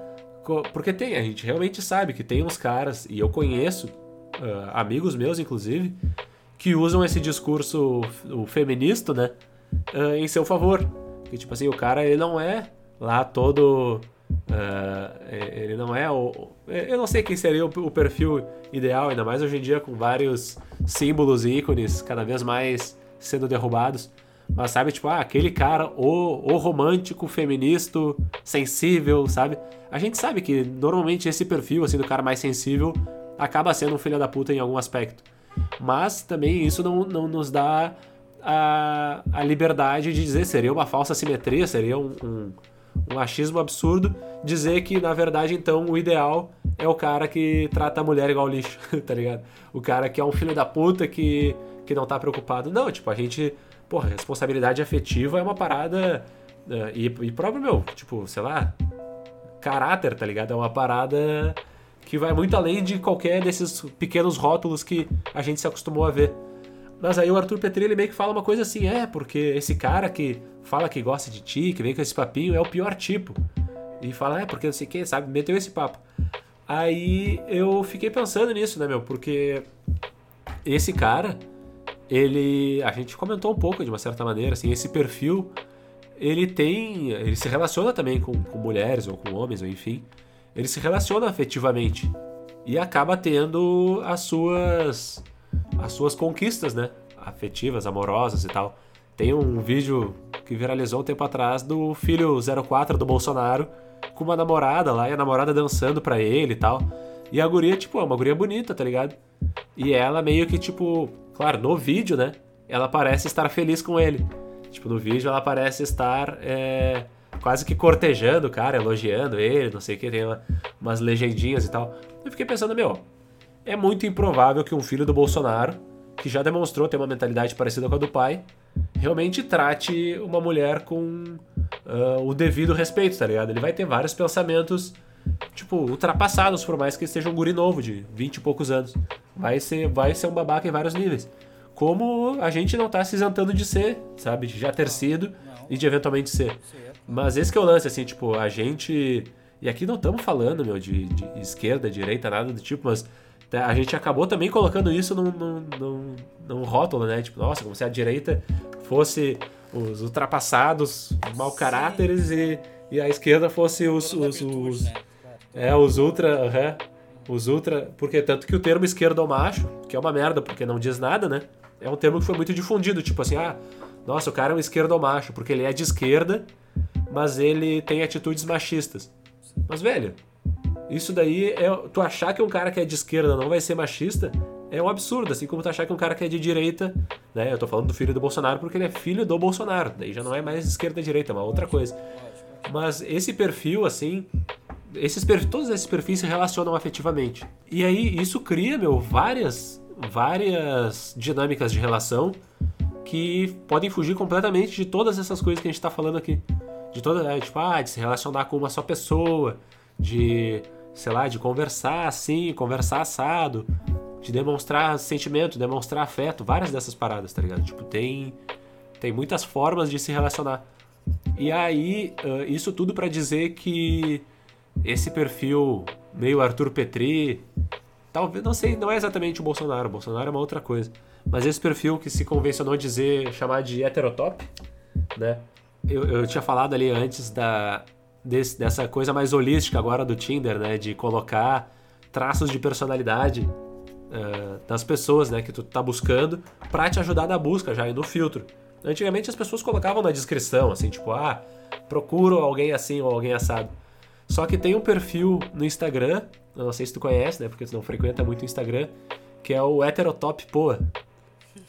Porque tem, a gente realmente sabe que tem uns caras, e eu conheço, uh, amigos meus inclusive, que usam esse discurso o feminista, né, uh, em seu favor. Que tipo assim, o cara ele não é lá todo Uh, ele não é o. Eu não sei quem seria o, perfil ideal, ainda mais hoje em dia com vários símbolos e ícones cada vez mais sendo derrubados. Mas sabe, tipo, ah, aquele cara, o, o romântico, feminista, sensível, sabe? A gente sabe que normalmente esse perfil, assim, do cara mais sensível, acaba sendo um filho da puta em algum aspecto. Mas também isso não, não nos dá a, a liberdade de dizer seria uma falsa simetria, seria um, um um achismo absurdo dizer que, na verdade, então, o ideal é o cara que trata a mulher igual lixo, tá ligado? O cara que é um filho da puta que, que não tá preocupado. Não, tipo, a gente. Porra, responsabilidade afetiva é uma parada. Uh, e, e próprio, meu, tipo, sei lá. Caráter, tá ligado? É uma parada que vai muito além de qualquer desses pequenos rótulos que a gente se acostumou a ver. Mas aí o Arthur Petri ele meio que fala uma coisa assim, é, porque esse cara que fala que gosta de ti, que vem com esse papinho, é o pior tipo. E fala, é, porque não sei quem, sabe, meteu esse papo. Aí eu fiquei pensando nisso, né, meu, porque esse cara, ele. A gente comentou um pouco de uma certa maneira, assim, esse perfil, ele tem. Ele se relaciona também com, com mulheres ou com homens, ou enfim. Ele se relaciona afetivamente. E acaba tendo as suas as suas conquistas, né? Afetivas, amorosas e tal. Tem um vídeo que viralizou um tempo atrás do filho 04 do Bolsonaro com uma namorada lá e a namorada dançando pra ele e tal. E a guria, tipo, é uma guria bonita, tá ligado? E ela meio que, tipo, claro, no vídeo, né? Ela parece estar feliz com ele. Tipo, no vídeo ela parece estar é, quase que cortejando o cara, elogiando ele, não sei o que, tem uma, umas legendinhas e tal. Eu fiquei pensando, meu, é muito improvável que um filho do Bolsonaro, que já demonstrou ter uma mentalidade parecida com a do pai, realmente trate uma mulher com uh, o devido respeito, tá ligado? Ele vai ter vários pensamentos, tipo, ultrapassados, por mais que esteja um guri novo, de 20 e poucos anos. Vai ser, vai ser um babaca em vários níveis. Como a gente não tá se isentando de ser, sabe? De já ter sido e de eventualmente ser. Mas esse que é o lance, assim, tipo, a gente. E aqui não estamos falando, meu, de, de esquerda, direita, nada do tipo, mas a gente acabou também colocando isso num, num, num, num rótulo, né? Tipo, nossa, como se a direita fosse os ultrapassados, mau caráteres e, e a esquerda fosse os. os, os né? é, os ultra. Uhum, os ultra. Porque tanto que o termo esquerdo macho, que é uma merda, porque não diz nada, né? É um termo que foi muito difundido, tipo assim, ah, nossa, o cara é um esquerdo macho, porque ele é de esquerda, mas ele tem atitudes machistas. Mas, velho, isso daí é. Tu achar que um cara que é de esquerda não vai ser machista é um absurdo, assim como tu achar que um cara que é de direita, né? Eu tô falando do filho do Bolsonaro porque ele é filho do Bolsonaro, daí já não é mais esquerda e direita, é uma outra coisa. Mas esse perfil, assim, esses perfis, todos esses perfis se relacionam afetivamente. E aí isso cria, meu, várias, várias dinâmicas de relação que podem fugir completamente de todas essas coisas que a gente tá falando aqui. De toda, é, tipo, ah, de se relacionar com uma só pessoa, de sei lá, de conversar assim, conversar assado, de demonstrar sentimento, demonstrar afeto, várias dessas paradas, tá ligado? Tipo, tem, tem muitas formas de se relacionar. E aí, isso tudo para dizer que esse perfil meio Arthur Petri, talvez, não sei, não é exatamente o Bolsonaro, o Bolsonaro é uma outra coisa, mas esse perfil que se convencionou dizer, chamar de heterotop, né? Eu, eu tinha falado ali antes da, desse, dessa coisa mais holística agora do Tinder, né? De colocar traços de personalidade uh, das pessoas, né? Que tu tá buscando para te ajudar na busca já e no filtro. Antigamente as pessoas colocavam na descrição, assim, tipo, ah, procuro alguém assim ou alguém assado. Só que tem um perfil no Instagram, eu não sei se tu conhece, né? Porque tu não frequenta muito o Instagram, que é o Heterotop Poa,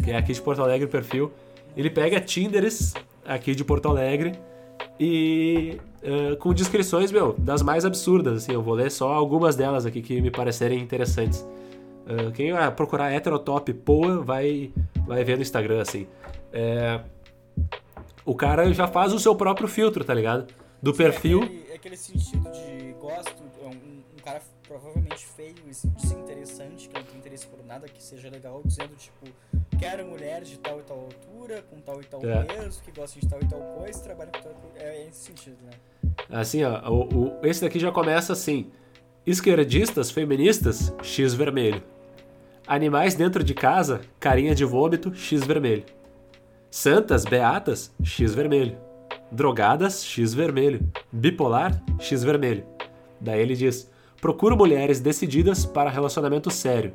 que é aqui de Porto Alegre o perfil. Ele pega Tinderes aqui de Porto Alegre e uh, com descrições, meu, das mais absurdas, assim, eu vou ler só algumas delas aqui que me parecerem interessantes. Uh, quem vai procurar heterotop poa vai, vai ver no Instagram, assim. É, o cara já faz o seu próprio filtro, tá ligado? Do Sim, perfil. É aquele, é aquele, sentido de gosto, é um, um cara provavelmente feio e interessante, que não tem interesse por nada que seja legal, dizendo tipo, quero mulher de tal e tal altura, com tal e tal é. peso, que gosta de tal e tal coisa, trabalha com tal. É, é esse sentido, né? Assim, ó, o, o, esse daqui já começa assim. Esquerdistas, feministas, X vermelho. Animais dentro de casa, carinha de vômito, X vermelho. Santas, beatas, X vermelho. Drogadas, X vermelho. Bipolar, X vermelho. Daí ele diz: Procuro mulheres decididas para relacionamento sério.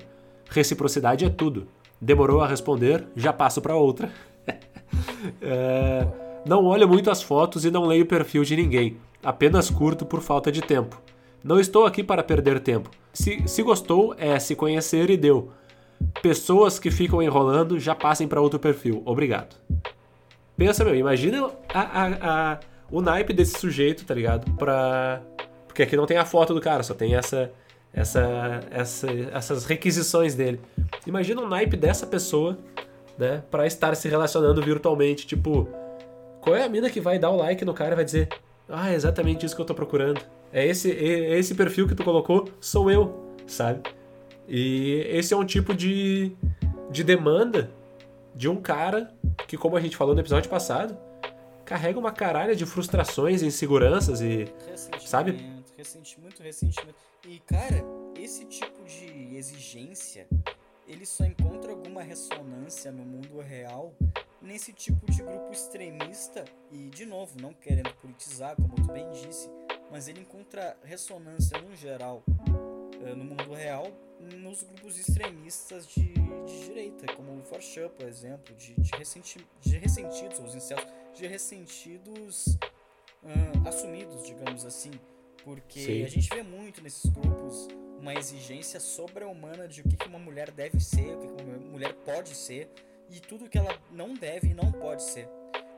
Reciprocidade é tudo. Demorou a responder, já passo para outra. é, não olho muito as fotos e não leio o perfil de ninguém. Apenas curto por falta de tempo. Não estou aqui para perder tempo. Se, se gostou, é se conhecer e deu. Pessoas que ficam enrolando já passem para outro perfil. Obrigado. Pensa, meu, imagina a, a, a, o naipe desse sujeito, tá ligado? Pra porque aqui não tem a foto do cara, só tem essa, essa, essa, essas requisições dele. Imagina um naipe dessa pessoa, né, para estar se relacionando virtualmente. Tipo, qual é a mina que vai dar o like no cara e vai dizer: Ah, é exatamente isso que eu tô procurando. É esse, é esse perfil que tu colocou, sou eu, sabe? E esse é um tipo de, de demanda de um cara que, como a gente falou no episódio passado, carrega uma caralha de frustrações, inseguranças e. Sabe? recente, muito recentemente. E, cara, esse tipo de exigência, ele só encontra alguma ressonância no mundo real nesse tipo de grupo extremista e, de novo, não querendo politizar, como tu bem disse, mas ele encontra ressonância no geral, eh, no mundo real, nos grupos extremistas de, de direita, como o Forchan, por exemplo, de, de, ressenti, de ressentidos, os incels, de ressentidos assumidos, digamos assim. Porque Sim. a gente vê muito nesses grupos uma exigência sobre-humana de o que uma mulher deve ser, o que uma mulher pode ser e tudo que ela não deve e não pode ser.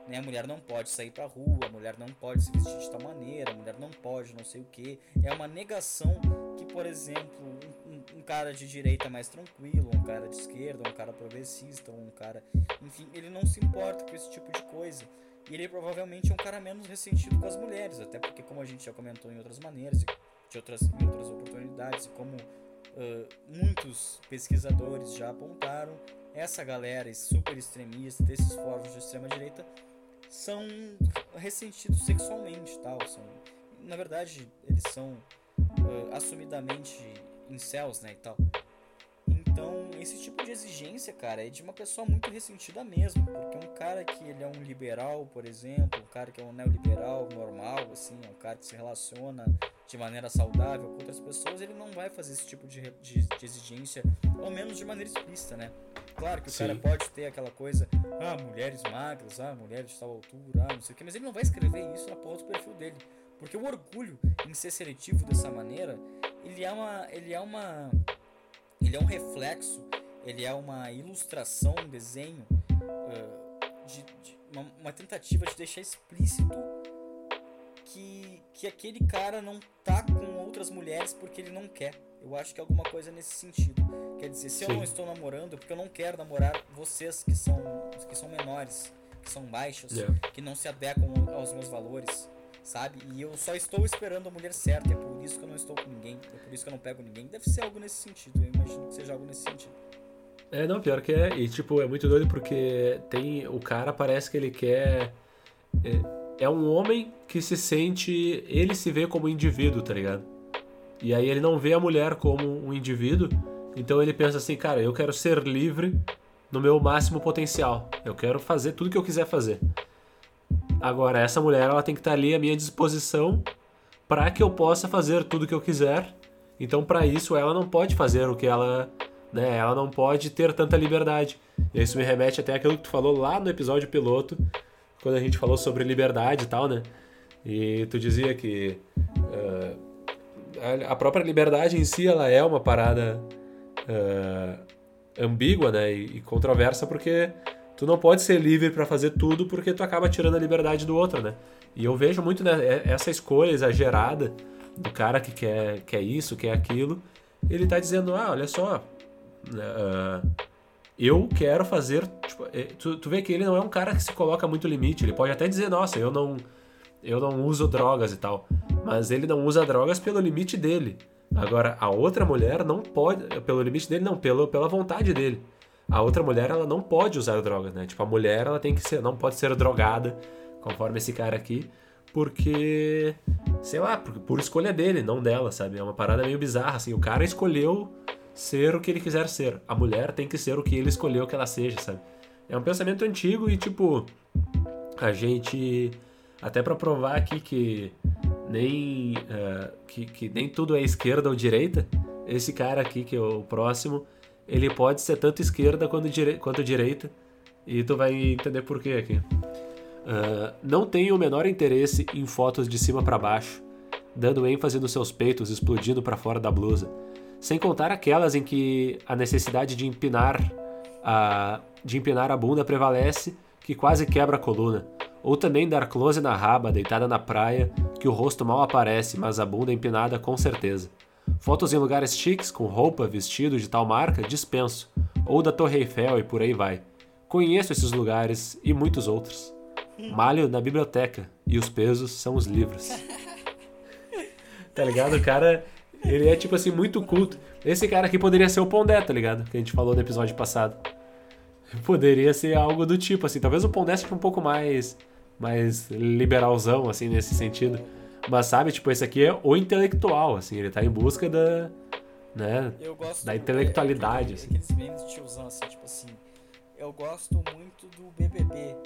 Né? A mulher não pode sair pra rua, a mulher não pode se vestir de tal maneira, a mulher não pode não sei o que. É uma negação que, por exemplo, um, um, cara de direita mais tranquilo, um cara de esquerda, um cara progressista, um cara. Enfim, ele não se importa com esse tipo de coisa. E ele provavelmente é um cara menos ressentido com as mulheres, até porque, como a gente já comentou em outras maneiras, de outras, em outras oportunidades, e como uh, muitos pesquisadores já apontaram, essa galera super extremista, desses fóruns de extrema-direita, são ressentidos sexualmente, tal. São, na verdade, eles são uh, assumidamente incels, né, e tal. Então, esse tipo de exigência, cara, é de uma pessoa muito ressentida mesmo. Porque um cara que ele é um liberal, por exemplo, um cara que é um neoliberal normal, assim, um cara que se relaciona de maneira saudável com outras pessoas, ele não vai fazer esse tipo de, de, de exigência, ao menos de maneira explícita, né? Claro que o Sim. cara pode ter aquela coisa, ah, mulheres magras, ah, mulheres de tal altura, ah, não sei o que, mas ele não vai escrever isso na porra do perfil dele. Porque o orgulho em ser seletivo dessa maneira, ele é uma. Ele é uma ele é um reflexo, ele é uma ilustração, um desenho, uh, de, de uma, uma, tentativa de deixar explícito que, que aquele cara não tá com outras mulheres porque ele não quer. Eu acho que é alguma coisa nesse sentido. Quer dizer, se Sim. eu não estou namorando, é porque eu não quero namorar vocês que são, que são menores, que são baixos, yeah. que não se adequam aos meus valores sabe? E eu só estou esperando a mulher certa, é por isso que eu não estou com ninguém, é por isso que eu não pego ninguém. Deve ser algo nesse sentido, eu imagino que seja algo nesse sentido. É, não, pior que é, e tipo, é muito doido porque tem, o cara parece que ele quer, é, é um homem que se sente, ele se vê como indivíduo, tá ligado? E aí ele não vê a mulher como um indivíduo, então ele pensa assim, cara, eu quero ser livre no meu máximo potencial, eu quero fazer tudo que eu quiser fazer. Agora, essa mulher ela tem que estar ali à minha disposição para que eu possa fazer tudo que eu quiser. Então, para isso, ela não pode fazer o que ela. Né, ela não pode ter tanta liberdade. E isso me remete até aquilo que tu falou lá no episódio piloto, quando a gente falou sobre liberdade e tal, né? E tu dizia que uh, a própria liberdade em si ela é uma parada uh, ambígua, né? E, e controversa porque tu não pode ser livre para fazer tudo porque tu acaba tirando a liberdade do outro, né? E eu vejo muito né, é, essa escolha exagerada do cara que quer, quer isso, quer aquilo. Ele tá dizendo, ah, olha só, uh, eu quero fazer, tipo, é, tu, tu vê que ele não é um cara que se coloca muito limite. Ele pode até dizer, nossa, eu não, eu não uso drogas e tal. Mas ele não usa drogas pelo limite dele. Agora, a outra mulher não pode, pelo limite dele, não, pelo, pela vontade dele. A outra mulher, ela não pode usar drogas, né? Tipo, a mulher, ela tem que ser, não pode ser drogada, conforme esse cara aqui, porque, sei lá, por, por escolha dele, não dela, sabe? É uma parada meio bizarra, assim. O cara escolheu ser o que ele quiser ser. A mulher tem que ser o que ele escolheu que ela seja, sabe? É um pensamento antigo e, tipo, a gente. Até para provar aqui que nem, uh, que, que nem tudo é esquerda ou direita, esse cara aqui, que é o próximo, ele pode ser tanto esquerda quanto, dire quanto direita. E tu vai entender por quê aqui. Uh, não tenho o menor interesse em fotos de cima para baixo, dando ênfase nos seus peitos explodindo para fora da blusa. Sem contar aquelas em que a necessidade de empinar a, de empinar a bunda prevalece, que quase quebra a coluna. Ou também dar close na raba, deitada na praia, que o rosto mal aparece, mas a bunda empinada com certeza. Fotos em lugares chiques, com roupa, vestido de tal marca, dispenso. Ou da Torre Eiffel e por aí vai. Conheço esses lugares e muitos outros. Malho na biblioteca e os pesos são os livros. tá ligado? O cara, ele é tipo assim, muito culto. Esse cara aqui poderia ser o Pondé, tá ligado? Que a gente falou no episódio passado. Poderia ser algo do tipo, assim. Talvez o Pondé seja um pouco mais mais liberalzão, assim, nesse sentido. Mas sabe, tipo, esse aqui é o intelectual, assim, ele tá em busca da. Né, eu gosto da intelectualidade. É, assim. Aqueles memes de tiozão, assim, tipo assim. Eu gosto muito do BBB.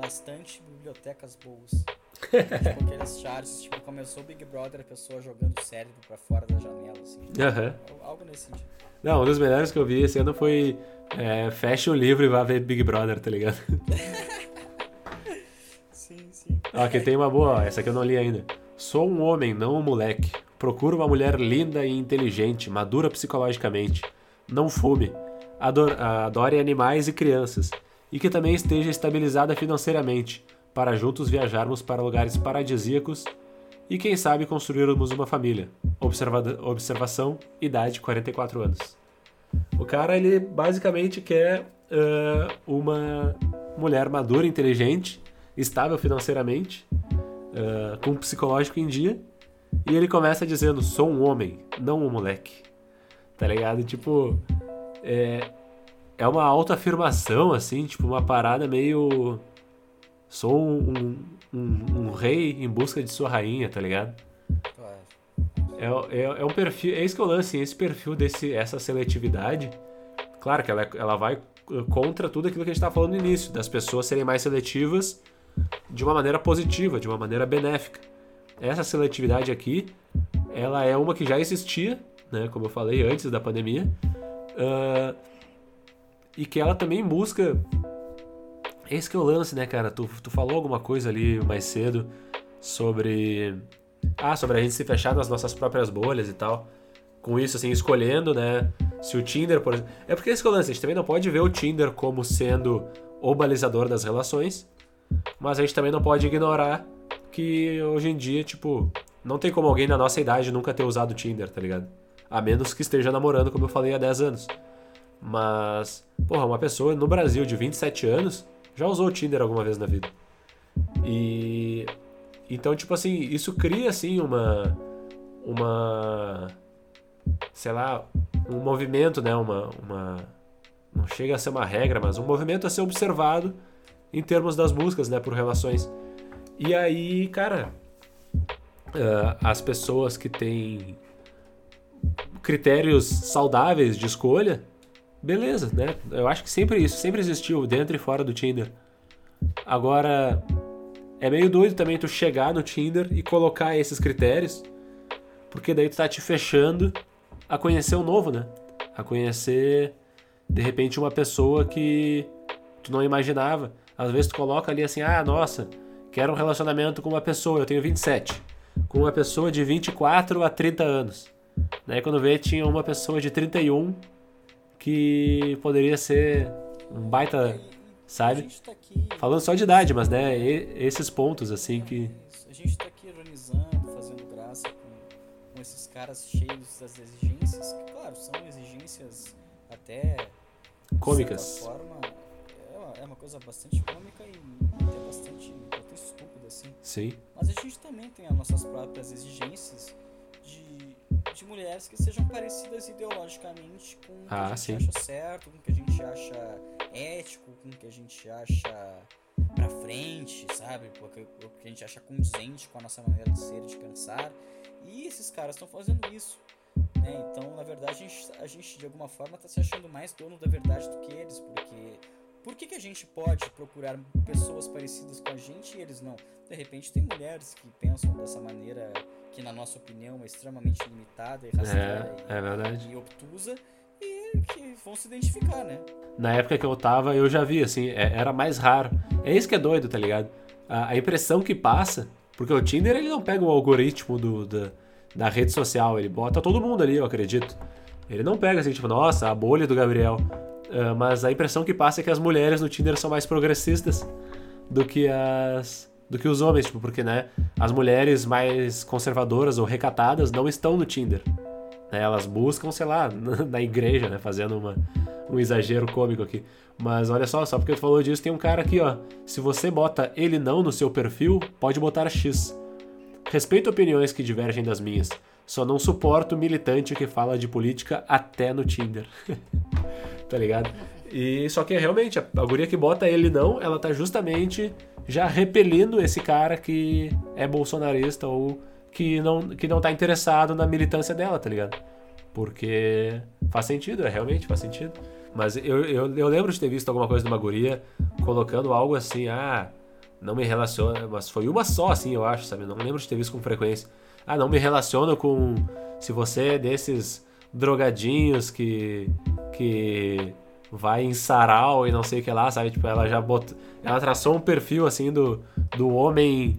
Bastante bibliotecas boas. tipo aqueles charts, tipo, começou o Big Brother, a pessoa jogando o cérebro pra fora da janela, assim. Uhum. Algo nesse sentido. Não, um dos melhores que eu vi esse ano foi é, fecha o livro e vá ver Big Brother, tá ligado? sim, sim. Ó, aqui tem uma boa, ó, essa aqui eu não li ainda. Sou um homem, não um moleque. Procuro uma mulher linda e inteligente, madura psicologicamente. Não fume. Ador adore animais e crianças. E que também esteja estabilizada financeiramente, para juntos viajarmos para lugares paradisíacos e, quem sabe, construirmos uma família. Observa observação: idade 44 anos. O cara, ele basicamente quer uh, uma mulher madura, inteligente, estável financeiramente uh, com o psicológico em dia. E ele começa dizendo: sou um homem, não um moleque. Tá ligado? Tipo, é, é uma autoafirmação, assim, tipo, uma parada meio. Sou um, um, um, rei em busca de sua rainha, tá ligado? É, é, é um perfil. É isso que eu lance, esse perfil desse, essa seletividade. Claro que ela, ela vai contra tudo aquilo que a gente estava falando no início, das pessoas serem mais seletivas de uma maneira positiva, de uma maneira benéfica. Essa seletividade aqui, ela é uma que já existia, né, como eu falei antes da pandemia, uh, e que ela também busca. Esse que é o lance, né, cara? Tu, tu falou alguma coisa ali mais cedo sobre. Ah, sobre a gente se fechar nas nossas próprias bolhas e tal. Com isso, assim, escolhendo, né? Se o Tinder, por exemplo. É porque esse que é o lance, a gente também não pode ver o Tinder como sendo o balizador das relações, mas a gente também não pode ignorar que hoje em dia, tipo, não tem como alguém da nossa idade nunca ter usado Tinder, tá ligado? A menos que esteja namorando, como eu falei, há 10 anos. Mas, porra, uma pessoa no Brasil de 27 anos já usou Tinder alguma vez na vida. E. Então, tipo assim, isso cria, assim, uma. Uma. Sei lá, um movimento, né? Uma. uma não chega a ser uma regra, mas um movimento a ser observado em termos das buscas, né, por relações. E aí, cara, uh, as pessoas que têm critérios saudáveis de escolha, beleza, né? Eu acho que sempre isso, sempre existiu dentro e fora do Tinder. Agora, é meio doido também tu chegar no Tinder e colocar esses critérios, porque daí tu tá te fechando a conhecer o novo, né? A conhecer, de repente, uma pessoa que tu não imaginava. Às vezes tu coloca ali assim, ah, nossa, quero um relacionamento com uma pessoa, eu tenho 27. Com uma pessoa de 24 a 30 anos. Daí quando vê, tinha uma pessoa de 31 que poderia ser um baita, sabe? Tá. Falando só de idade, mas né, esses pontos assim que. A gente tá aqui ironizando, fazendo graça com, com esses caras cheios das exigências, que claro, são exigências até cômicas. De certa forma, é uma coisa bastante cômica e até bastante, estúpida, assim. Sim. Mas a gente também tem as nossas próprias exigências de, de mulheres que sejam parecidas ideologicamente com o que Ah, a gente sim. acha certo, com o que a gente acha ético, com o que a gente acha pra frente, sabe? O que a gente acha condizente com a nossa maneira de ser de pensar. E esses caras estão fazendo isso. Né? Então, na verdade, a gente, a gente de alguma forma está se achando mais dono da verdade do que eles, porque por que, que a gente pode procurar pessoas parecidas com a gente e eles não? De repente, tem mulheres que pensam dessa maneira que, na nossa opinião, é extremamente limitada e rasteira É, é verdade. e, e obtusa e que vão se identificar, né? Na época que eu tava, eu já vi, assim, é- era mais raro. É isso que é doido, tá ligado? A, a impressão que passa, porque o Tinder ele não pega o algoritmo do, da, da rede social, ele bota todo mundo ali, eu acredito. Ele não pega assim, tipo, nossa, a bolha do Gabriel. Ah, mas a impressão que passa é que as mulheres no Tinder são mais progressistas do que as. do que os homens, tipo, porque, né, as mulheres mais conservadoras ou recatadas não estão no Tinder. né? Elas buscam, sei lá, na, na igreja, né, fazendo uma, um exagero cômico aqui. Mas olha só, só porque tu falou disso, tem um cara aqui, ó. Se você bota ele não no seu perfil, pode botar X. Respeito opiniões que divergem das minhas. Só não suporto militante que fala de política até no Tinder. tá ligado? E só que realmente, a, a guria que bota ele não, ela tá justamente já repelindo esse cara que é bolsonarista ou que não, que não tá interessado na militância dela, tá ligado? Porque faz sentido, é realmente faz sentido. Mas eu, eu, eu lembro de ter visto alguma coisa de uma guria colocando algo assim, ah, não me relaciona, mas foi uma só assim, eu acho, sabe? Não lembro de ter visto com frequência. Ah, não me relaciono com se você é desses drogadinhos que que vai em sarau e não sei o que lá, sabe? Tipo, ela já botou, ela traçou um perfil assim do, do homem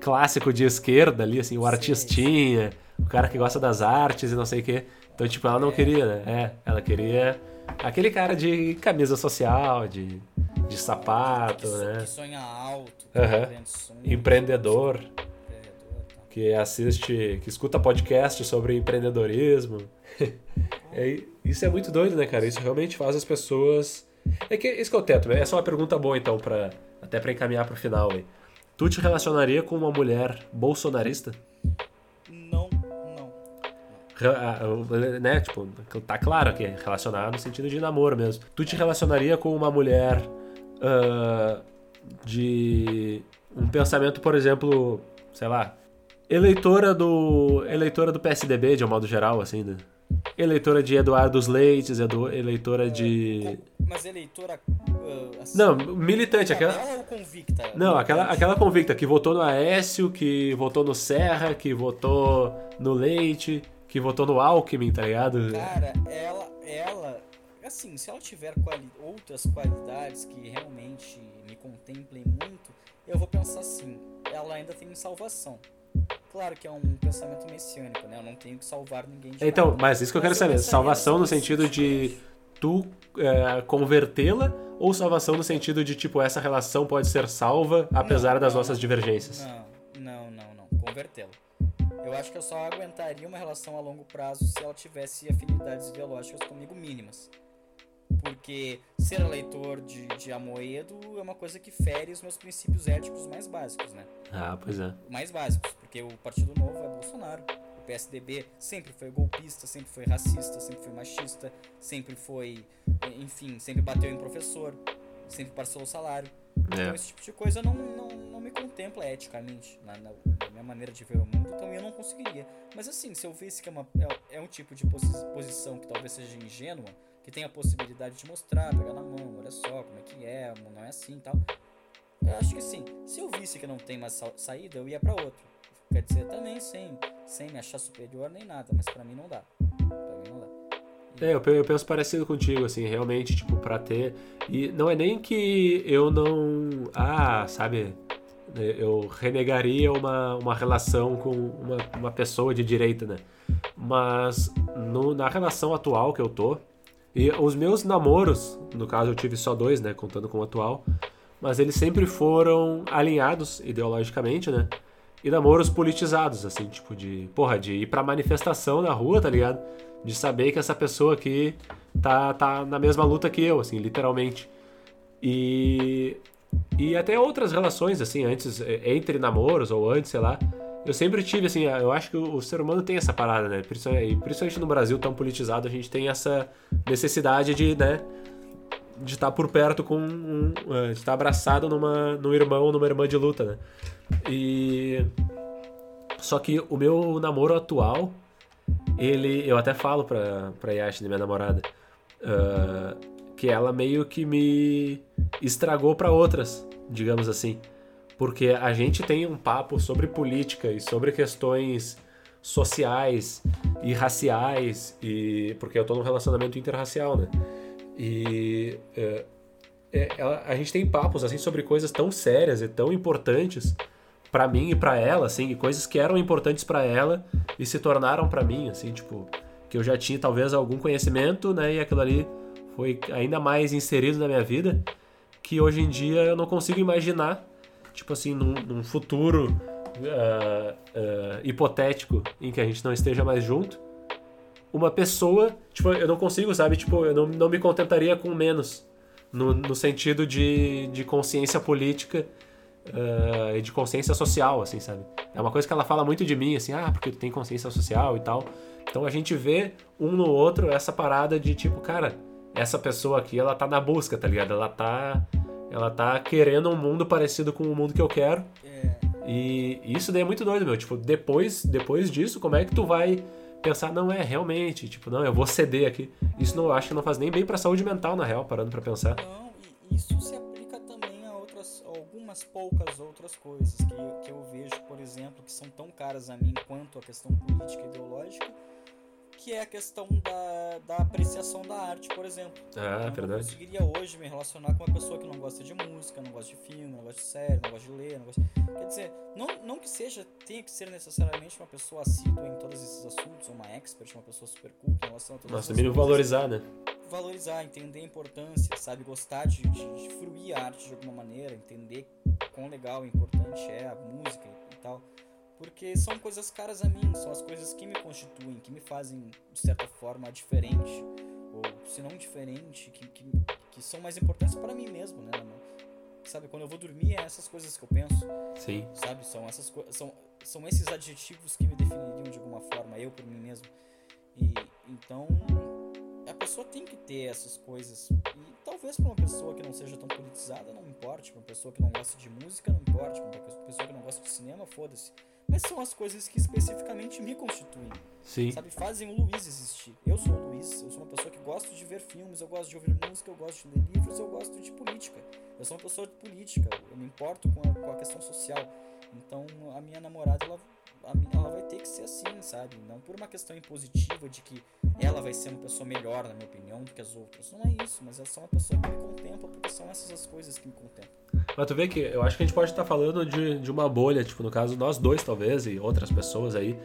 clássico de esquerda ali, assim, o artistinha, o cara que gosta das artes e não sei o que. Então, tipo, ela não É. queria, né? É, ela queria aquele cara de camisa social, de, de sapato, que, né? que sonha alto, que sonhos, Empreendedor, empreendedor, tá. que assiste, que escuta podcast sobre empreendedorismo. É, isso é muito doido, né, cara? Isso realmente faz as pessoas. É que esse que é o teto, né? Essa é uma pergunta boa, então, pra, até pra encaminhar pro final aí. Tu te relacionaria com uma mulher bolsonarista? Não, não. Né? Tipo, tá claro que é relacionado no sentido de namoro mesmo. Tu te relacionaria com uma mulher ah, de um pensamento, por exemplo, sei lá, eleitora do eleitora do PSDB de um modo geral, assim, né? Eleitora de Eduardo Leites, edu, eleitora de Co- Mas eleitora. ah, assim, não militante, aquela tabela ou convicta? não, aquela, aquela convicta que votou no Aécio, que votou no Serra, que votou no Leite, que votou no Alckmin, tá ligado? Cara, ela, ela, assim, se ela tiver quali outras qualidades que realmente me contemplem muito, eu vou pensar assim, ela ainda tem salvação. Claro que é um pensamento messiânico, né? Eu não tenho que salvar ninguém de Então, nada. mas isso que eu quero Mas saber. Salvação no sentido de tu é, convertê-la ou salvação no sentido de, tipo, essa relação pode ser salva apesar Não, das não, nossas divergências? Não, não, não, não. Convertê-la. Eu acho que eu só aguentaria uma relação a longo prazo se ela tivesse afinidades ideológicas comigo mínimas. Porque ser eleitor de, de Amoedo é uma coisa que fere os meus princípios éticos mais básicos, né? Ah, pois é. Mais básicos, porque o Partido Novo é Bolsonaro. O PSDB sempre foi golpista, sempre foi racista, sempre foi machista, sempre foi, enfim, sempre bateu em professor, sempre parcelou o salário. Então É. esse tipo de coisa não, não, não me contempla eticamente na, na, na minha maneira de ver o mundo, então eu não conseguiria. Mas assim, se eu visse que é, uma, é, é um tipo de posi- posição que talvez seja ingênua, que tem a possibilidade de mostrar, pegar na mão, olha só como é que é, não é assim tal. Eu acho que sim. Se eu visse que não tem mais sa- saída, eu ia pra outro. Quer dizer, também sem, sem me achar superior nem nada, mas pra mim não dá. Pra mim não dá. É, eu eu penso parecido contigo, assim, realmente, tipo, pra ter. E não é nem que eu não. Ah, sabe? Eu renegaria uma, uma relação com uma, uma pessoa de direita, né? Mas no- na relação atual que eu tô, e os meus namoros, no caso eu tive só dois, né? Contando com o atual, mas eles sempre foram alinhados ideologicamente, né? E namoros politizados, assim, tipo de. Porra, de ir pra manifestação na rua, tá ligado? De saber que essa pessoa aqui tá, tá na mesma luta que eu, assim, literalmente. E, e até outras relações, assim, antes, entre namoros ou antes, sei lá. Eu sempre tive, assim, eu acho que o ser humano tem essa parada, né? Principalmente no Brasil tão politizado, a gente tem essa necessidade de, né? De estar por perto com um. Eh, de estar abraçado numa, num irmão ou numa irmã de luta, né? E. Só que o meu namoro atual, ele. Eu até falo pra, pra Yashin, minha namorada, uh, que ela meio que me estragou para outras, digamos assim. Porque a gente tem um papo sobre política e sobre questões sociais e raciais, e porque eu tô num relacionamento interracial, né? E é, é, a gente tem papos assim sobre coisas tão sérias e tão importantes para mim e para ela, assim, e coisas que eram importantes para ela e se tornaram para mim, assim, tipo, que eu já tinha talvez algum conhecimento, né, e aquilo ali foi ainda mais inserido na minha vida, que hoje em dia eu não consigo imaginar, tipo assim, num, num futuro uh, uh, hipotético em que a gente não esteja mais junto, uma pessoa, tipo, eu não consigo, sabe, tipo, eu não, não me contentaria com menos, no, no sentido de, de consciência política uh, de consciência social, assim, sabe? É uma coisa que ela fala muito de mim, assim, ah, porque tu tem consciência social e tal. Então a gente vê um no outro essa parada de tipo, cara, essa pessoa aqui, ela tá na busca, tá ligado? Ela tá, ela tá querendo um mundo parecido com o mundo que eu quero. É. E isso daí é muito doido, meu. Tipo, depois, depois disso, como é que tu vai pensar, não é realmente, tipo, não, eu vou ceder aqui. Isso não acho que não faz nem bem pra saúde mental, na real, parando pra pensar. Não, isso se algumas poucas outras coisas que, que eu vejo, por exemplo, que são tão caras a mim quanto a questão política e ideológica, que é a questão da, da apreciação da arte, por exemplo. Ah, eu verdade. não conseguiria hoje me relacionar com uma pessoa que não gosta de música, não gosta de filme, não gosta de série, não gosta de ler, não gosta... Quer dizer, não, não que seja, tenha que ser necessariamente uma pessoa assídua em todos esses assuntos, uma expert, uma pessoa super culta em relação a todas Nossa, também valorizar, né? Valorizar, entender a importância, sabe? Gostar de, de, de fruir a arte de alguma maneira, entender quão legal e importante é a música e tal. Porque são coisas caras a mim, são as coisas que me constituem, que me fazem, de certa forma, diferente, ou se não diferente, que, que, que são mais importantes para mim mesmo, né? Sabe, quando eu vou dormir é essas coisas que eu penso. Sim. Sabe, são essas são, são esses adjetivos que me definiriam de alguma forma, eu por mim mesmo. E então a pessoa tem que ter essas coisas. E talvez para uma pessoa que não seja tão politizada, não importe. Para uma pessoa que não gosta de música, não importe. Para uma pessoa que não gosta de cinema, foda-se. Mas são as coisas que especificamente me constituem. Sim. Sabe, fazem o Luiz existir. Eu sou o Luiz, eu sou uma pessoa que gosto de ver filmes, eu gosto de ouvir música, eu gosto de ler livros, eu gosto de política. Eu sou uma pessoa de política, eu me importo com a, com a questão social. Então a minha namorada, ela ela vai ter que ser assim, sabe? Não por uma questão impositiva de que ela vai ser uma pessoa melhor, na minha opinião, do que as outras. Não é isso, mas é só uma pessoa que me contempla, porque são essas as coisas que me contemplam. Mas tu vê que eu acho que a gente pode estar falando de, de uma bolha, tipo, no caso, nós dois, talvez, e outras pessoas aí.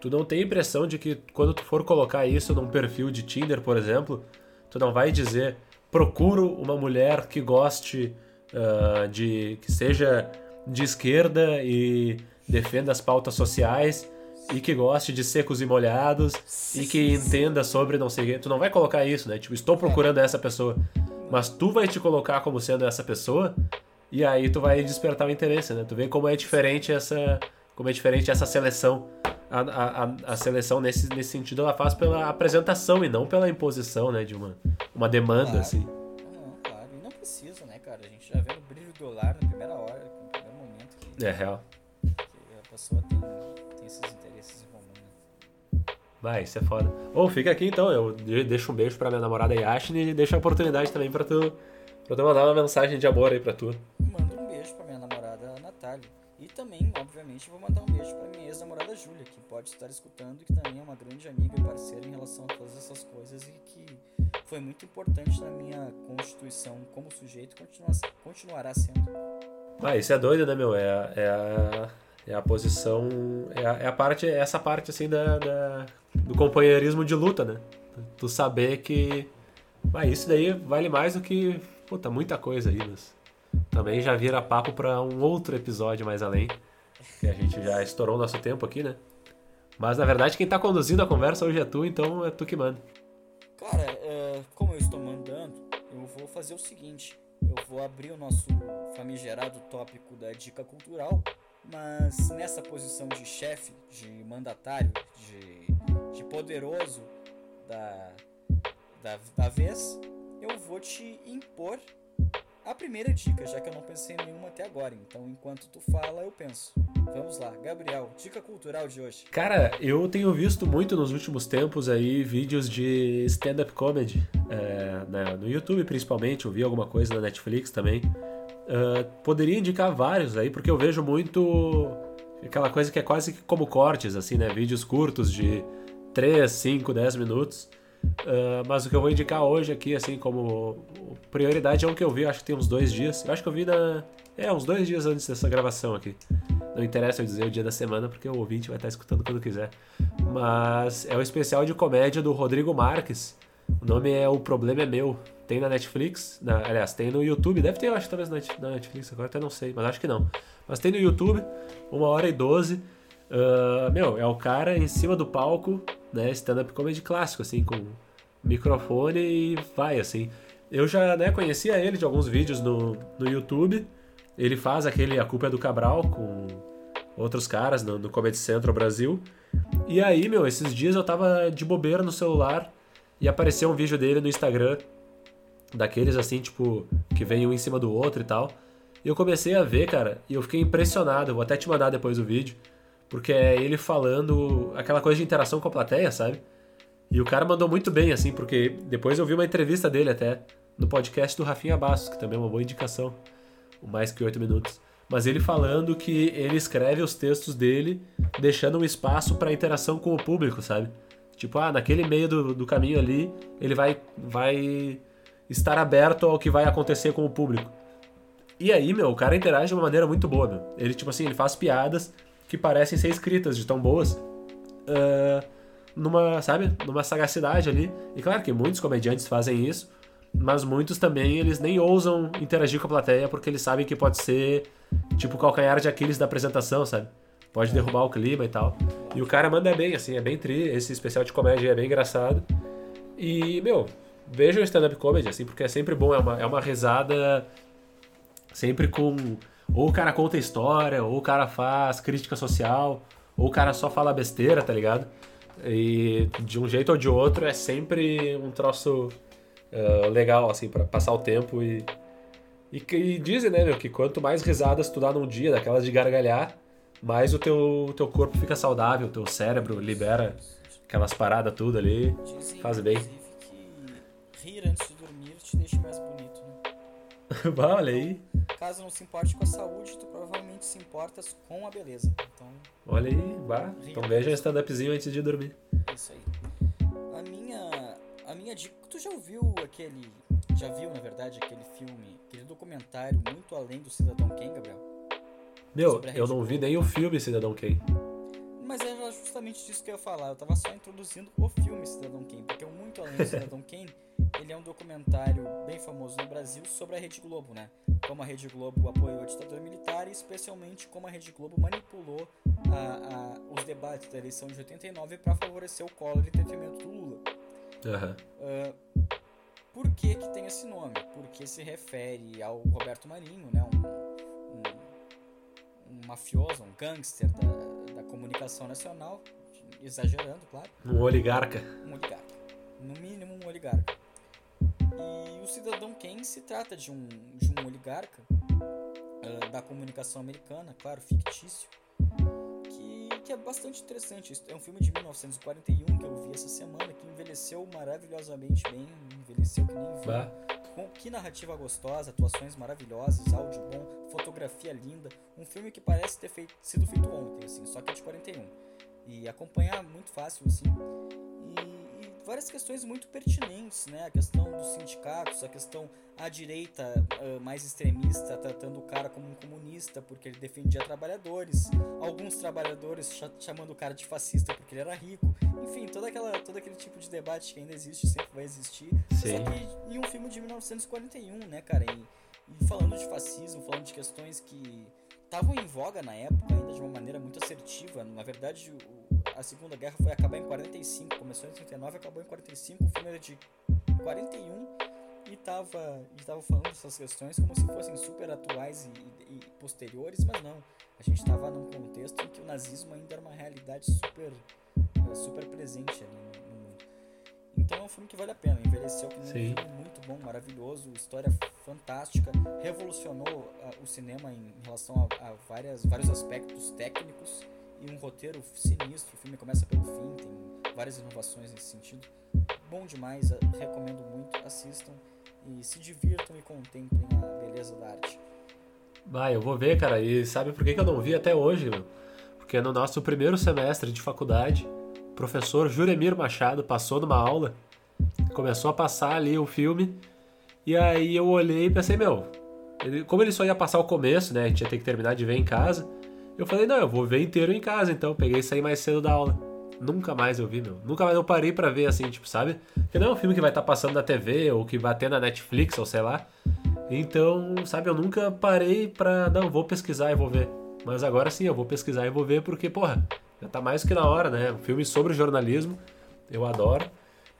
Tu não tem a impressão de que quando tu for colocar isso num perfil de Tinder, por exemplo, tu não vai dizer procuro uma mulher que goste uh, de. que seja de esquerda e defenda as pautas sociais e que goste de secos e molhados e que entenda sobre não sei o quê. Tu não vai colocar isso, né? Tipo, estou procurando essa pessoa. Mas tu vai te colocar como sendo essa pessoa e aí tu vai despertar o interesse, né? Tu vê como é diferente essa, como é diferente essa seleção. A, a, a seleção nesse, nesse sentido ela faz pela apresentação e não pela imposição, né? De uma, uma demanda, claro. assim. Não, claro. E não precisa, né, cara? A gente já vê o brilho do dólar na primeira hora, no primeiro momento. Que... É real pessoa tem, tem esses interesses em comum. Né? Vai, isso é foda. Ou fica aqui então, eu deixo um beijo pra minha namorada Yashni e deixo a oportunidade também pra tu, pra tu mandar uma mensagem de amor aí pra tu. Também, obviamente, vou mandar um beijo pra minha ex-namorada Júlia, que pode estar escutando e que também é uma grande amiga e parceira em relação a todas essas coisas e que foi muito importante na minha constituição como sujeito e continuará sendo. Ah, isso é doido, né, meu? É, é a é a posição. É a, é a parte. É essa parte assim da, da, do companheirismo de luta, né? Tu saber que. Ah, isso daí vale mais do que. Puta, muita coisa aí, mas. Também já vira papo para um outro episódio mais além. Que a gente já estourou o nosso tempo aqui, né? Mas na verdade quem tá conduzindo a conversa hoje é tu, então é tu que manda. Cara, é, como eu estou mandando, eu vou fazer o seguinte. Eu vou abrir o nosso famigerado tópico da dica cultural, mas nessa posição de chefe, de mandatário, de, de poderoso da, da, da vez, eu vou te impor a primeira dica, já que eu não pensei em nenhuma até agora. Então, enquanto tu fala, eu penso. Vamos lá, Gabriel, dica cultural de hoje. Cara, eu tenho visto muito nos últimos tempos aí vídeos de stand-up comedy é, né, no YouTube, principalmente. Eu vi alguma coisa na Netflix também. Uh, poderia indicar vários aí, porque eu vejo muito aquela coisa que é quase como cortes, assim, né? Vídeos curtos de 3, 5, 10 minutos. Uh, mas o que eu vou indicar hoje aqui, assim, como prioridade é um que eu vi, acho que tem uns dois dias. Eu acho que eu vi na. É, uns dois dias antes dessa gravação aqui. Não interessa eu dizer o dia da semana, porque o ouvinte vai estar escutando quando quiser. Mas é o especial de comédia do Rodrigo Marques. O nome é O Problema é Meu. Tem na Netflix, na, aliás, tem no YouTube. Deve ter, eu acho, talvez na Netflix, agora até não sei, mas acho que não. Mas tem no YouTube, uma hora e doze. Uh, meu, é o cara em cima do palco, né? Stand-up comedy clássico, assim, com microfone e vai, assim. Eu já né, conhecia ele de alguns vídeos no, no YouTube. Ele faz aquele A Culpa é do Cabral com outros caras no, no Comedy Central Brasil. E aí, meu, esses dias eu tava de bobeira no celular e apareceu um vídeo dele no Instagram, daqueles assim, tipo, que vem um em cima do outro e tal. E eu comecei a ver, cara, e eu fiquei impressionado. Vou até te mandar depois o vídeo, porque é ele falando aquela coisa de interação com a plateia, sabe? E o cara mandou muito bem, assim, porque depois eu vi uma entrevista dele até no podcast do Rafinha Bastos, que também é uma boa indicação, o mais que oito minutos. Mas ele falando que ele escreve os textos dele deixando um espaço para interação com o público, sabe? Tipo, ah, naquele meio do, do caminho ali, ele vai, vai estar aberto ao que vai acontecer com o público. E aí, meu, o cara interage de uma maneira muito boa, meu. Ele, tipo assim, ele faz piadas que parecem ser escritas de tão boas. Uh, numa, sabe, numa sagacidade ali. E claro que muitos comediantes fazem isso, mas muitos também eles nem ousam interagir com a plateia porque eles sabem que pode ser tipo o calcanhar de Aquiles da apresentação, sabe? Pode derrubar o clima e tal. E o cara manda bem, assim, é bem tri, esse especial de comédia é bem engraçado. E, meu, vejam stand-up comedy, assim, porque é sempre bom, é uma, é uma risada sempre com. Ou o cara conta história, ou o cara faz crítica social, ou o cara só fala besteira, tá ligado? E de um jeito ou de outro é sempre um troço uh, legal, assim, para passar o tempo e. E, e dizem, né, meu, que quanto mais risadas tu dá num dia, daquelas de gargalhar, mais o teu, teu corpo fica saudável, o teu cérebro libera aquelas paradas tudo ali, faz bem. rir antes de dormir te deixa mais? olha aí. Caso não se importe com a saúde, tu provavelmente se importas com a beleza. Então, olha aí, bah. Então veja um stand-upzinho antes de dormir. Isso aí. A minha, a minha dica, tu já ouviu aquele, já viu na verdade aquele filme, aquele documentário muito além do Cidadão Kane, Gabriel? Meu, eu não vi nem o filme Cidadão Kane. Mas era justamente disso que eu ia falar. Eu tava só introduzindo o filme Cidadão Kane, porque o Muito Além do Cidadão Kane, ele é um documentário bem famoso no Brasil sobre a Rede Globo, né? Como a Rede Globo apoiou a ditadura militar e especialmente como a Rede Globo manipulou a, a, os debates da eleição de 89 para favorecer o Collor em detrimento do Lula. Uhum. Uh, por que que tem esse nome? Porque se refere ao Roberto Marinho, né? Um, um, um mafioso, um gangster da da comunicação nacional, exagerando, claro. Um oligarca. Um oligarca. No mínimo, um oligarca. E o Cidadão Kane se trata de um, de um oligarca uh, da comunicação americana, claro, fictício, que, que é bastante interessante. É um filme de 1941 que eu vi essa semana, que envelheceu maravilhosamente bem, envelheceu que nem vinho. Com que narrativa gostosa, atuações maravilhosas, áudio bom, fotografia linda. Um filme que parece ter feito, sido feito ontem, assim, só que é de 41. E acompanhar muito fácil, assim. E, várias questões muito pertinentes, né? A questão dos sindicatos, a questão a direita uh, mais extremista tratando o cara como um comunista porque ele defendia trabalhadores, alguns trabalhadores ch chamando o cara de fascista porque ele era rico, enfim, toda aquela, todo aquele tipo de debate que ainda existe, sempre vai existir. Sim. Só que em um filme de 1941, né, cara? E, e falando de fascismo, falando de questões que estavam em voga na época ainda de uma maneira muito assertiva. Na verdade, o, a Segunda Guerra foi acabar em 45, começou em 39 acabou em 45, o filme era de 41 e tava, a gente tava falando dessas questões como se fossem super atuais e, e, e posteriores, mas não. A gente estava num contexto em que o nazismo ainda era uma realidade super, eh, super presente ali no, no mundo. Então é um filme que vale a pena. Envelheceu que um filme muito bom, maravilhoso, história fantástica, revolucionou uh, o cinema em relação a, a várias, vários aspectos técnicos e um roteiro sinistro. O filme começa pelo fim, tem várias inovações nesse sentido. Bom demais, recomendo muito, assistam e se divirtam e contemplem a beleza da arte. Vai, eu vou ver, cara. E sabe por que, eu não vi até hoje, meu? Porque no nosso primeiro semestre de faculdade, o professor Juremir Machado passou numa aula, começou a passar ali o filme, e aí eu olhei e pensei, meu, ele, como ele só ia passar o começo, né? A gente ia ter que terminar de ver em casa. Eu falei, não, eu vou ver inteiro em casa, então. Peguei e saí mais cedo da aula. Nunca mais eu vi, meu. Nunca mais eu parei para ver assim, tipo, sabe? Porque não é um filme que vai estar tá passando na TV ou que vai ter na Netflix ou sei lá. Então, sabe, eu nunca parei pra. Não, vou pesquisar e vou ver. Mas agora sim, eu vou pesquisar e vou ver porque, porra, já tá mais que na hora, né? Um filme sobre jornalismo, eu adoro.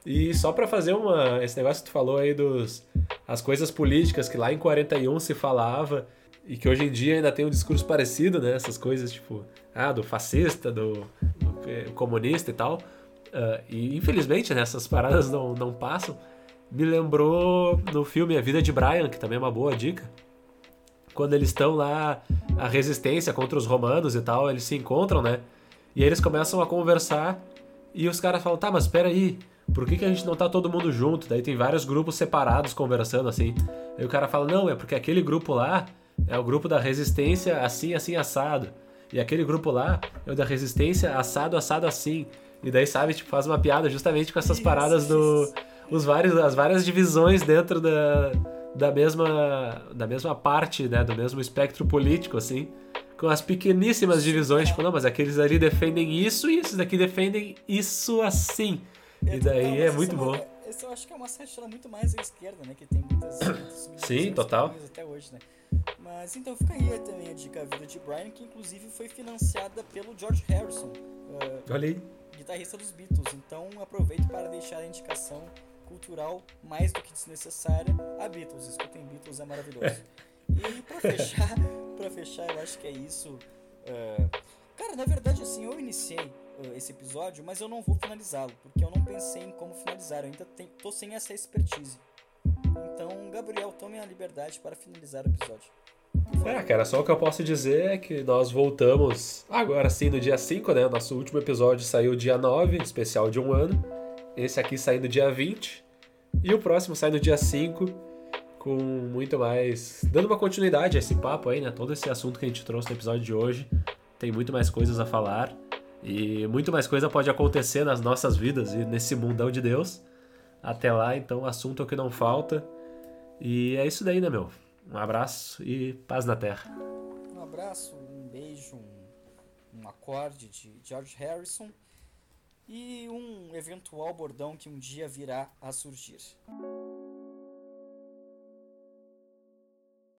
E só para fazer uma. Esse negócio que tu falou aí dos. As coisas políticas que lá em 41 se falava e que hoje em dia ainda tem um discurso parecido, né? Essas coisas tipo, ah, do fascista, do, do é, comunista e tal. Uh, e infelizmente né, essas paradas não, não passam. Me lembrou no filme A Vida de Brian, que também é uma boa dica. Quando eles estão lá, a resistência contra os romanos e tal, eles se encontram, né? E eles começam a conversar e os caras falam, tá, mas espera aí, por que, que a gente não tá todo mundo junto? Daí tem vários grupos separados conversando assim. Aí o cara fala, não, é porque aquele grupo lá é o grupo da resistência assim, assim, assado. E aquele grupo lá é o da resistência assado, assado, assim. E daí, sabe, tipo, faz uma piada justamente com essas paradas do. Os vários, as várias divisões dentro da, da, mesma, da mesma parte, né? Do mesmo espectro político, assim. Com as pequeníssimas divisões, tipo, não, mas aqueles ali defendem isso e esses daqui defendem isso assim. E daí é muito bom. Esse eu acho que é uma sátira muito mais à esquerda, né? Que tem muitas. muitas Sim, total. Até hoje, né? Mas então fica aí também a dica a vida de Brian, que inclusive foi financiada pelo George Harrison, uh, Olha aí. guitarrista dos Beatles. Então aproveito para deixar a indicação cultural mais do que desnecessária a Beatles. Escutem Beatles, é maravilhoso. e para fechar, para fechar, eu acho que é isso. Uh, cara, na verdade, assim, eu iniciei uh, esse episódio, mas eu não vou finalizá-lo, porque eu não pensei em como finalizar. Eu ainda tô sem essa expertise. Então, Gabriel, tome a liberdade para finalizar o episódio. É, cara, só o que eu posso dizer é que nós voltamos agora sim no dia 5, né? Nosso último episódio saiu dia 9, especial de um ano. Esse aqui sai no dia 20. E o próximo sai no dia 5, com muito mais. dando uma continuidade a esse papo aí, né? Todo esse assunto que a gente trouxe no episódio de hoje. Tem muito mais coisas a falar. E muito mais coisa pode acontecer nas nossas vidas e nesse mundão de Deus. Até lá, então, assunto é o que não falta. E é isso daí, né, meu? Um abraço e paz na terra. Um abraço, um beijo, um, um acorde de George Harrison e um eventual bordão que um dia virá a surgir.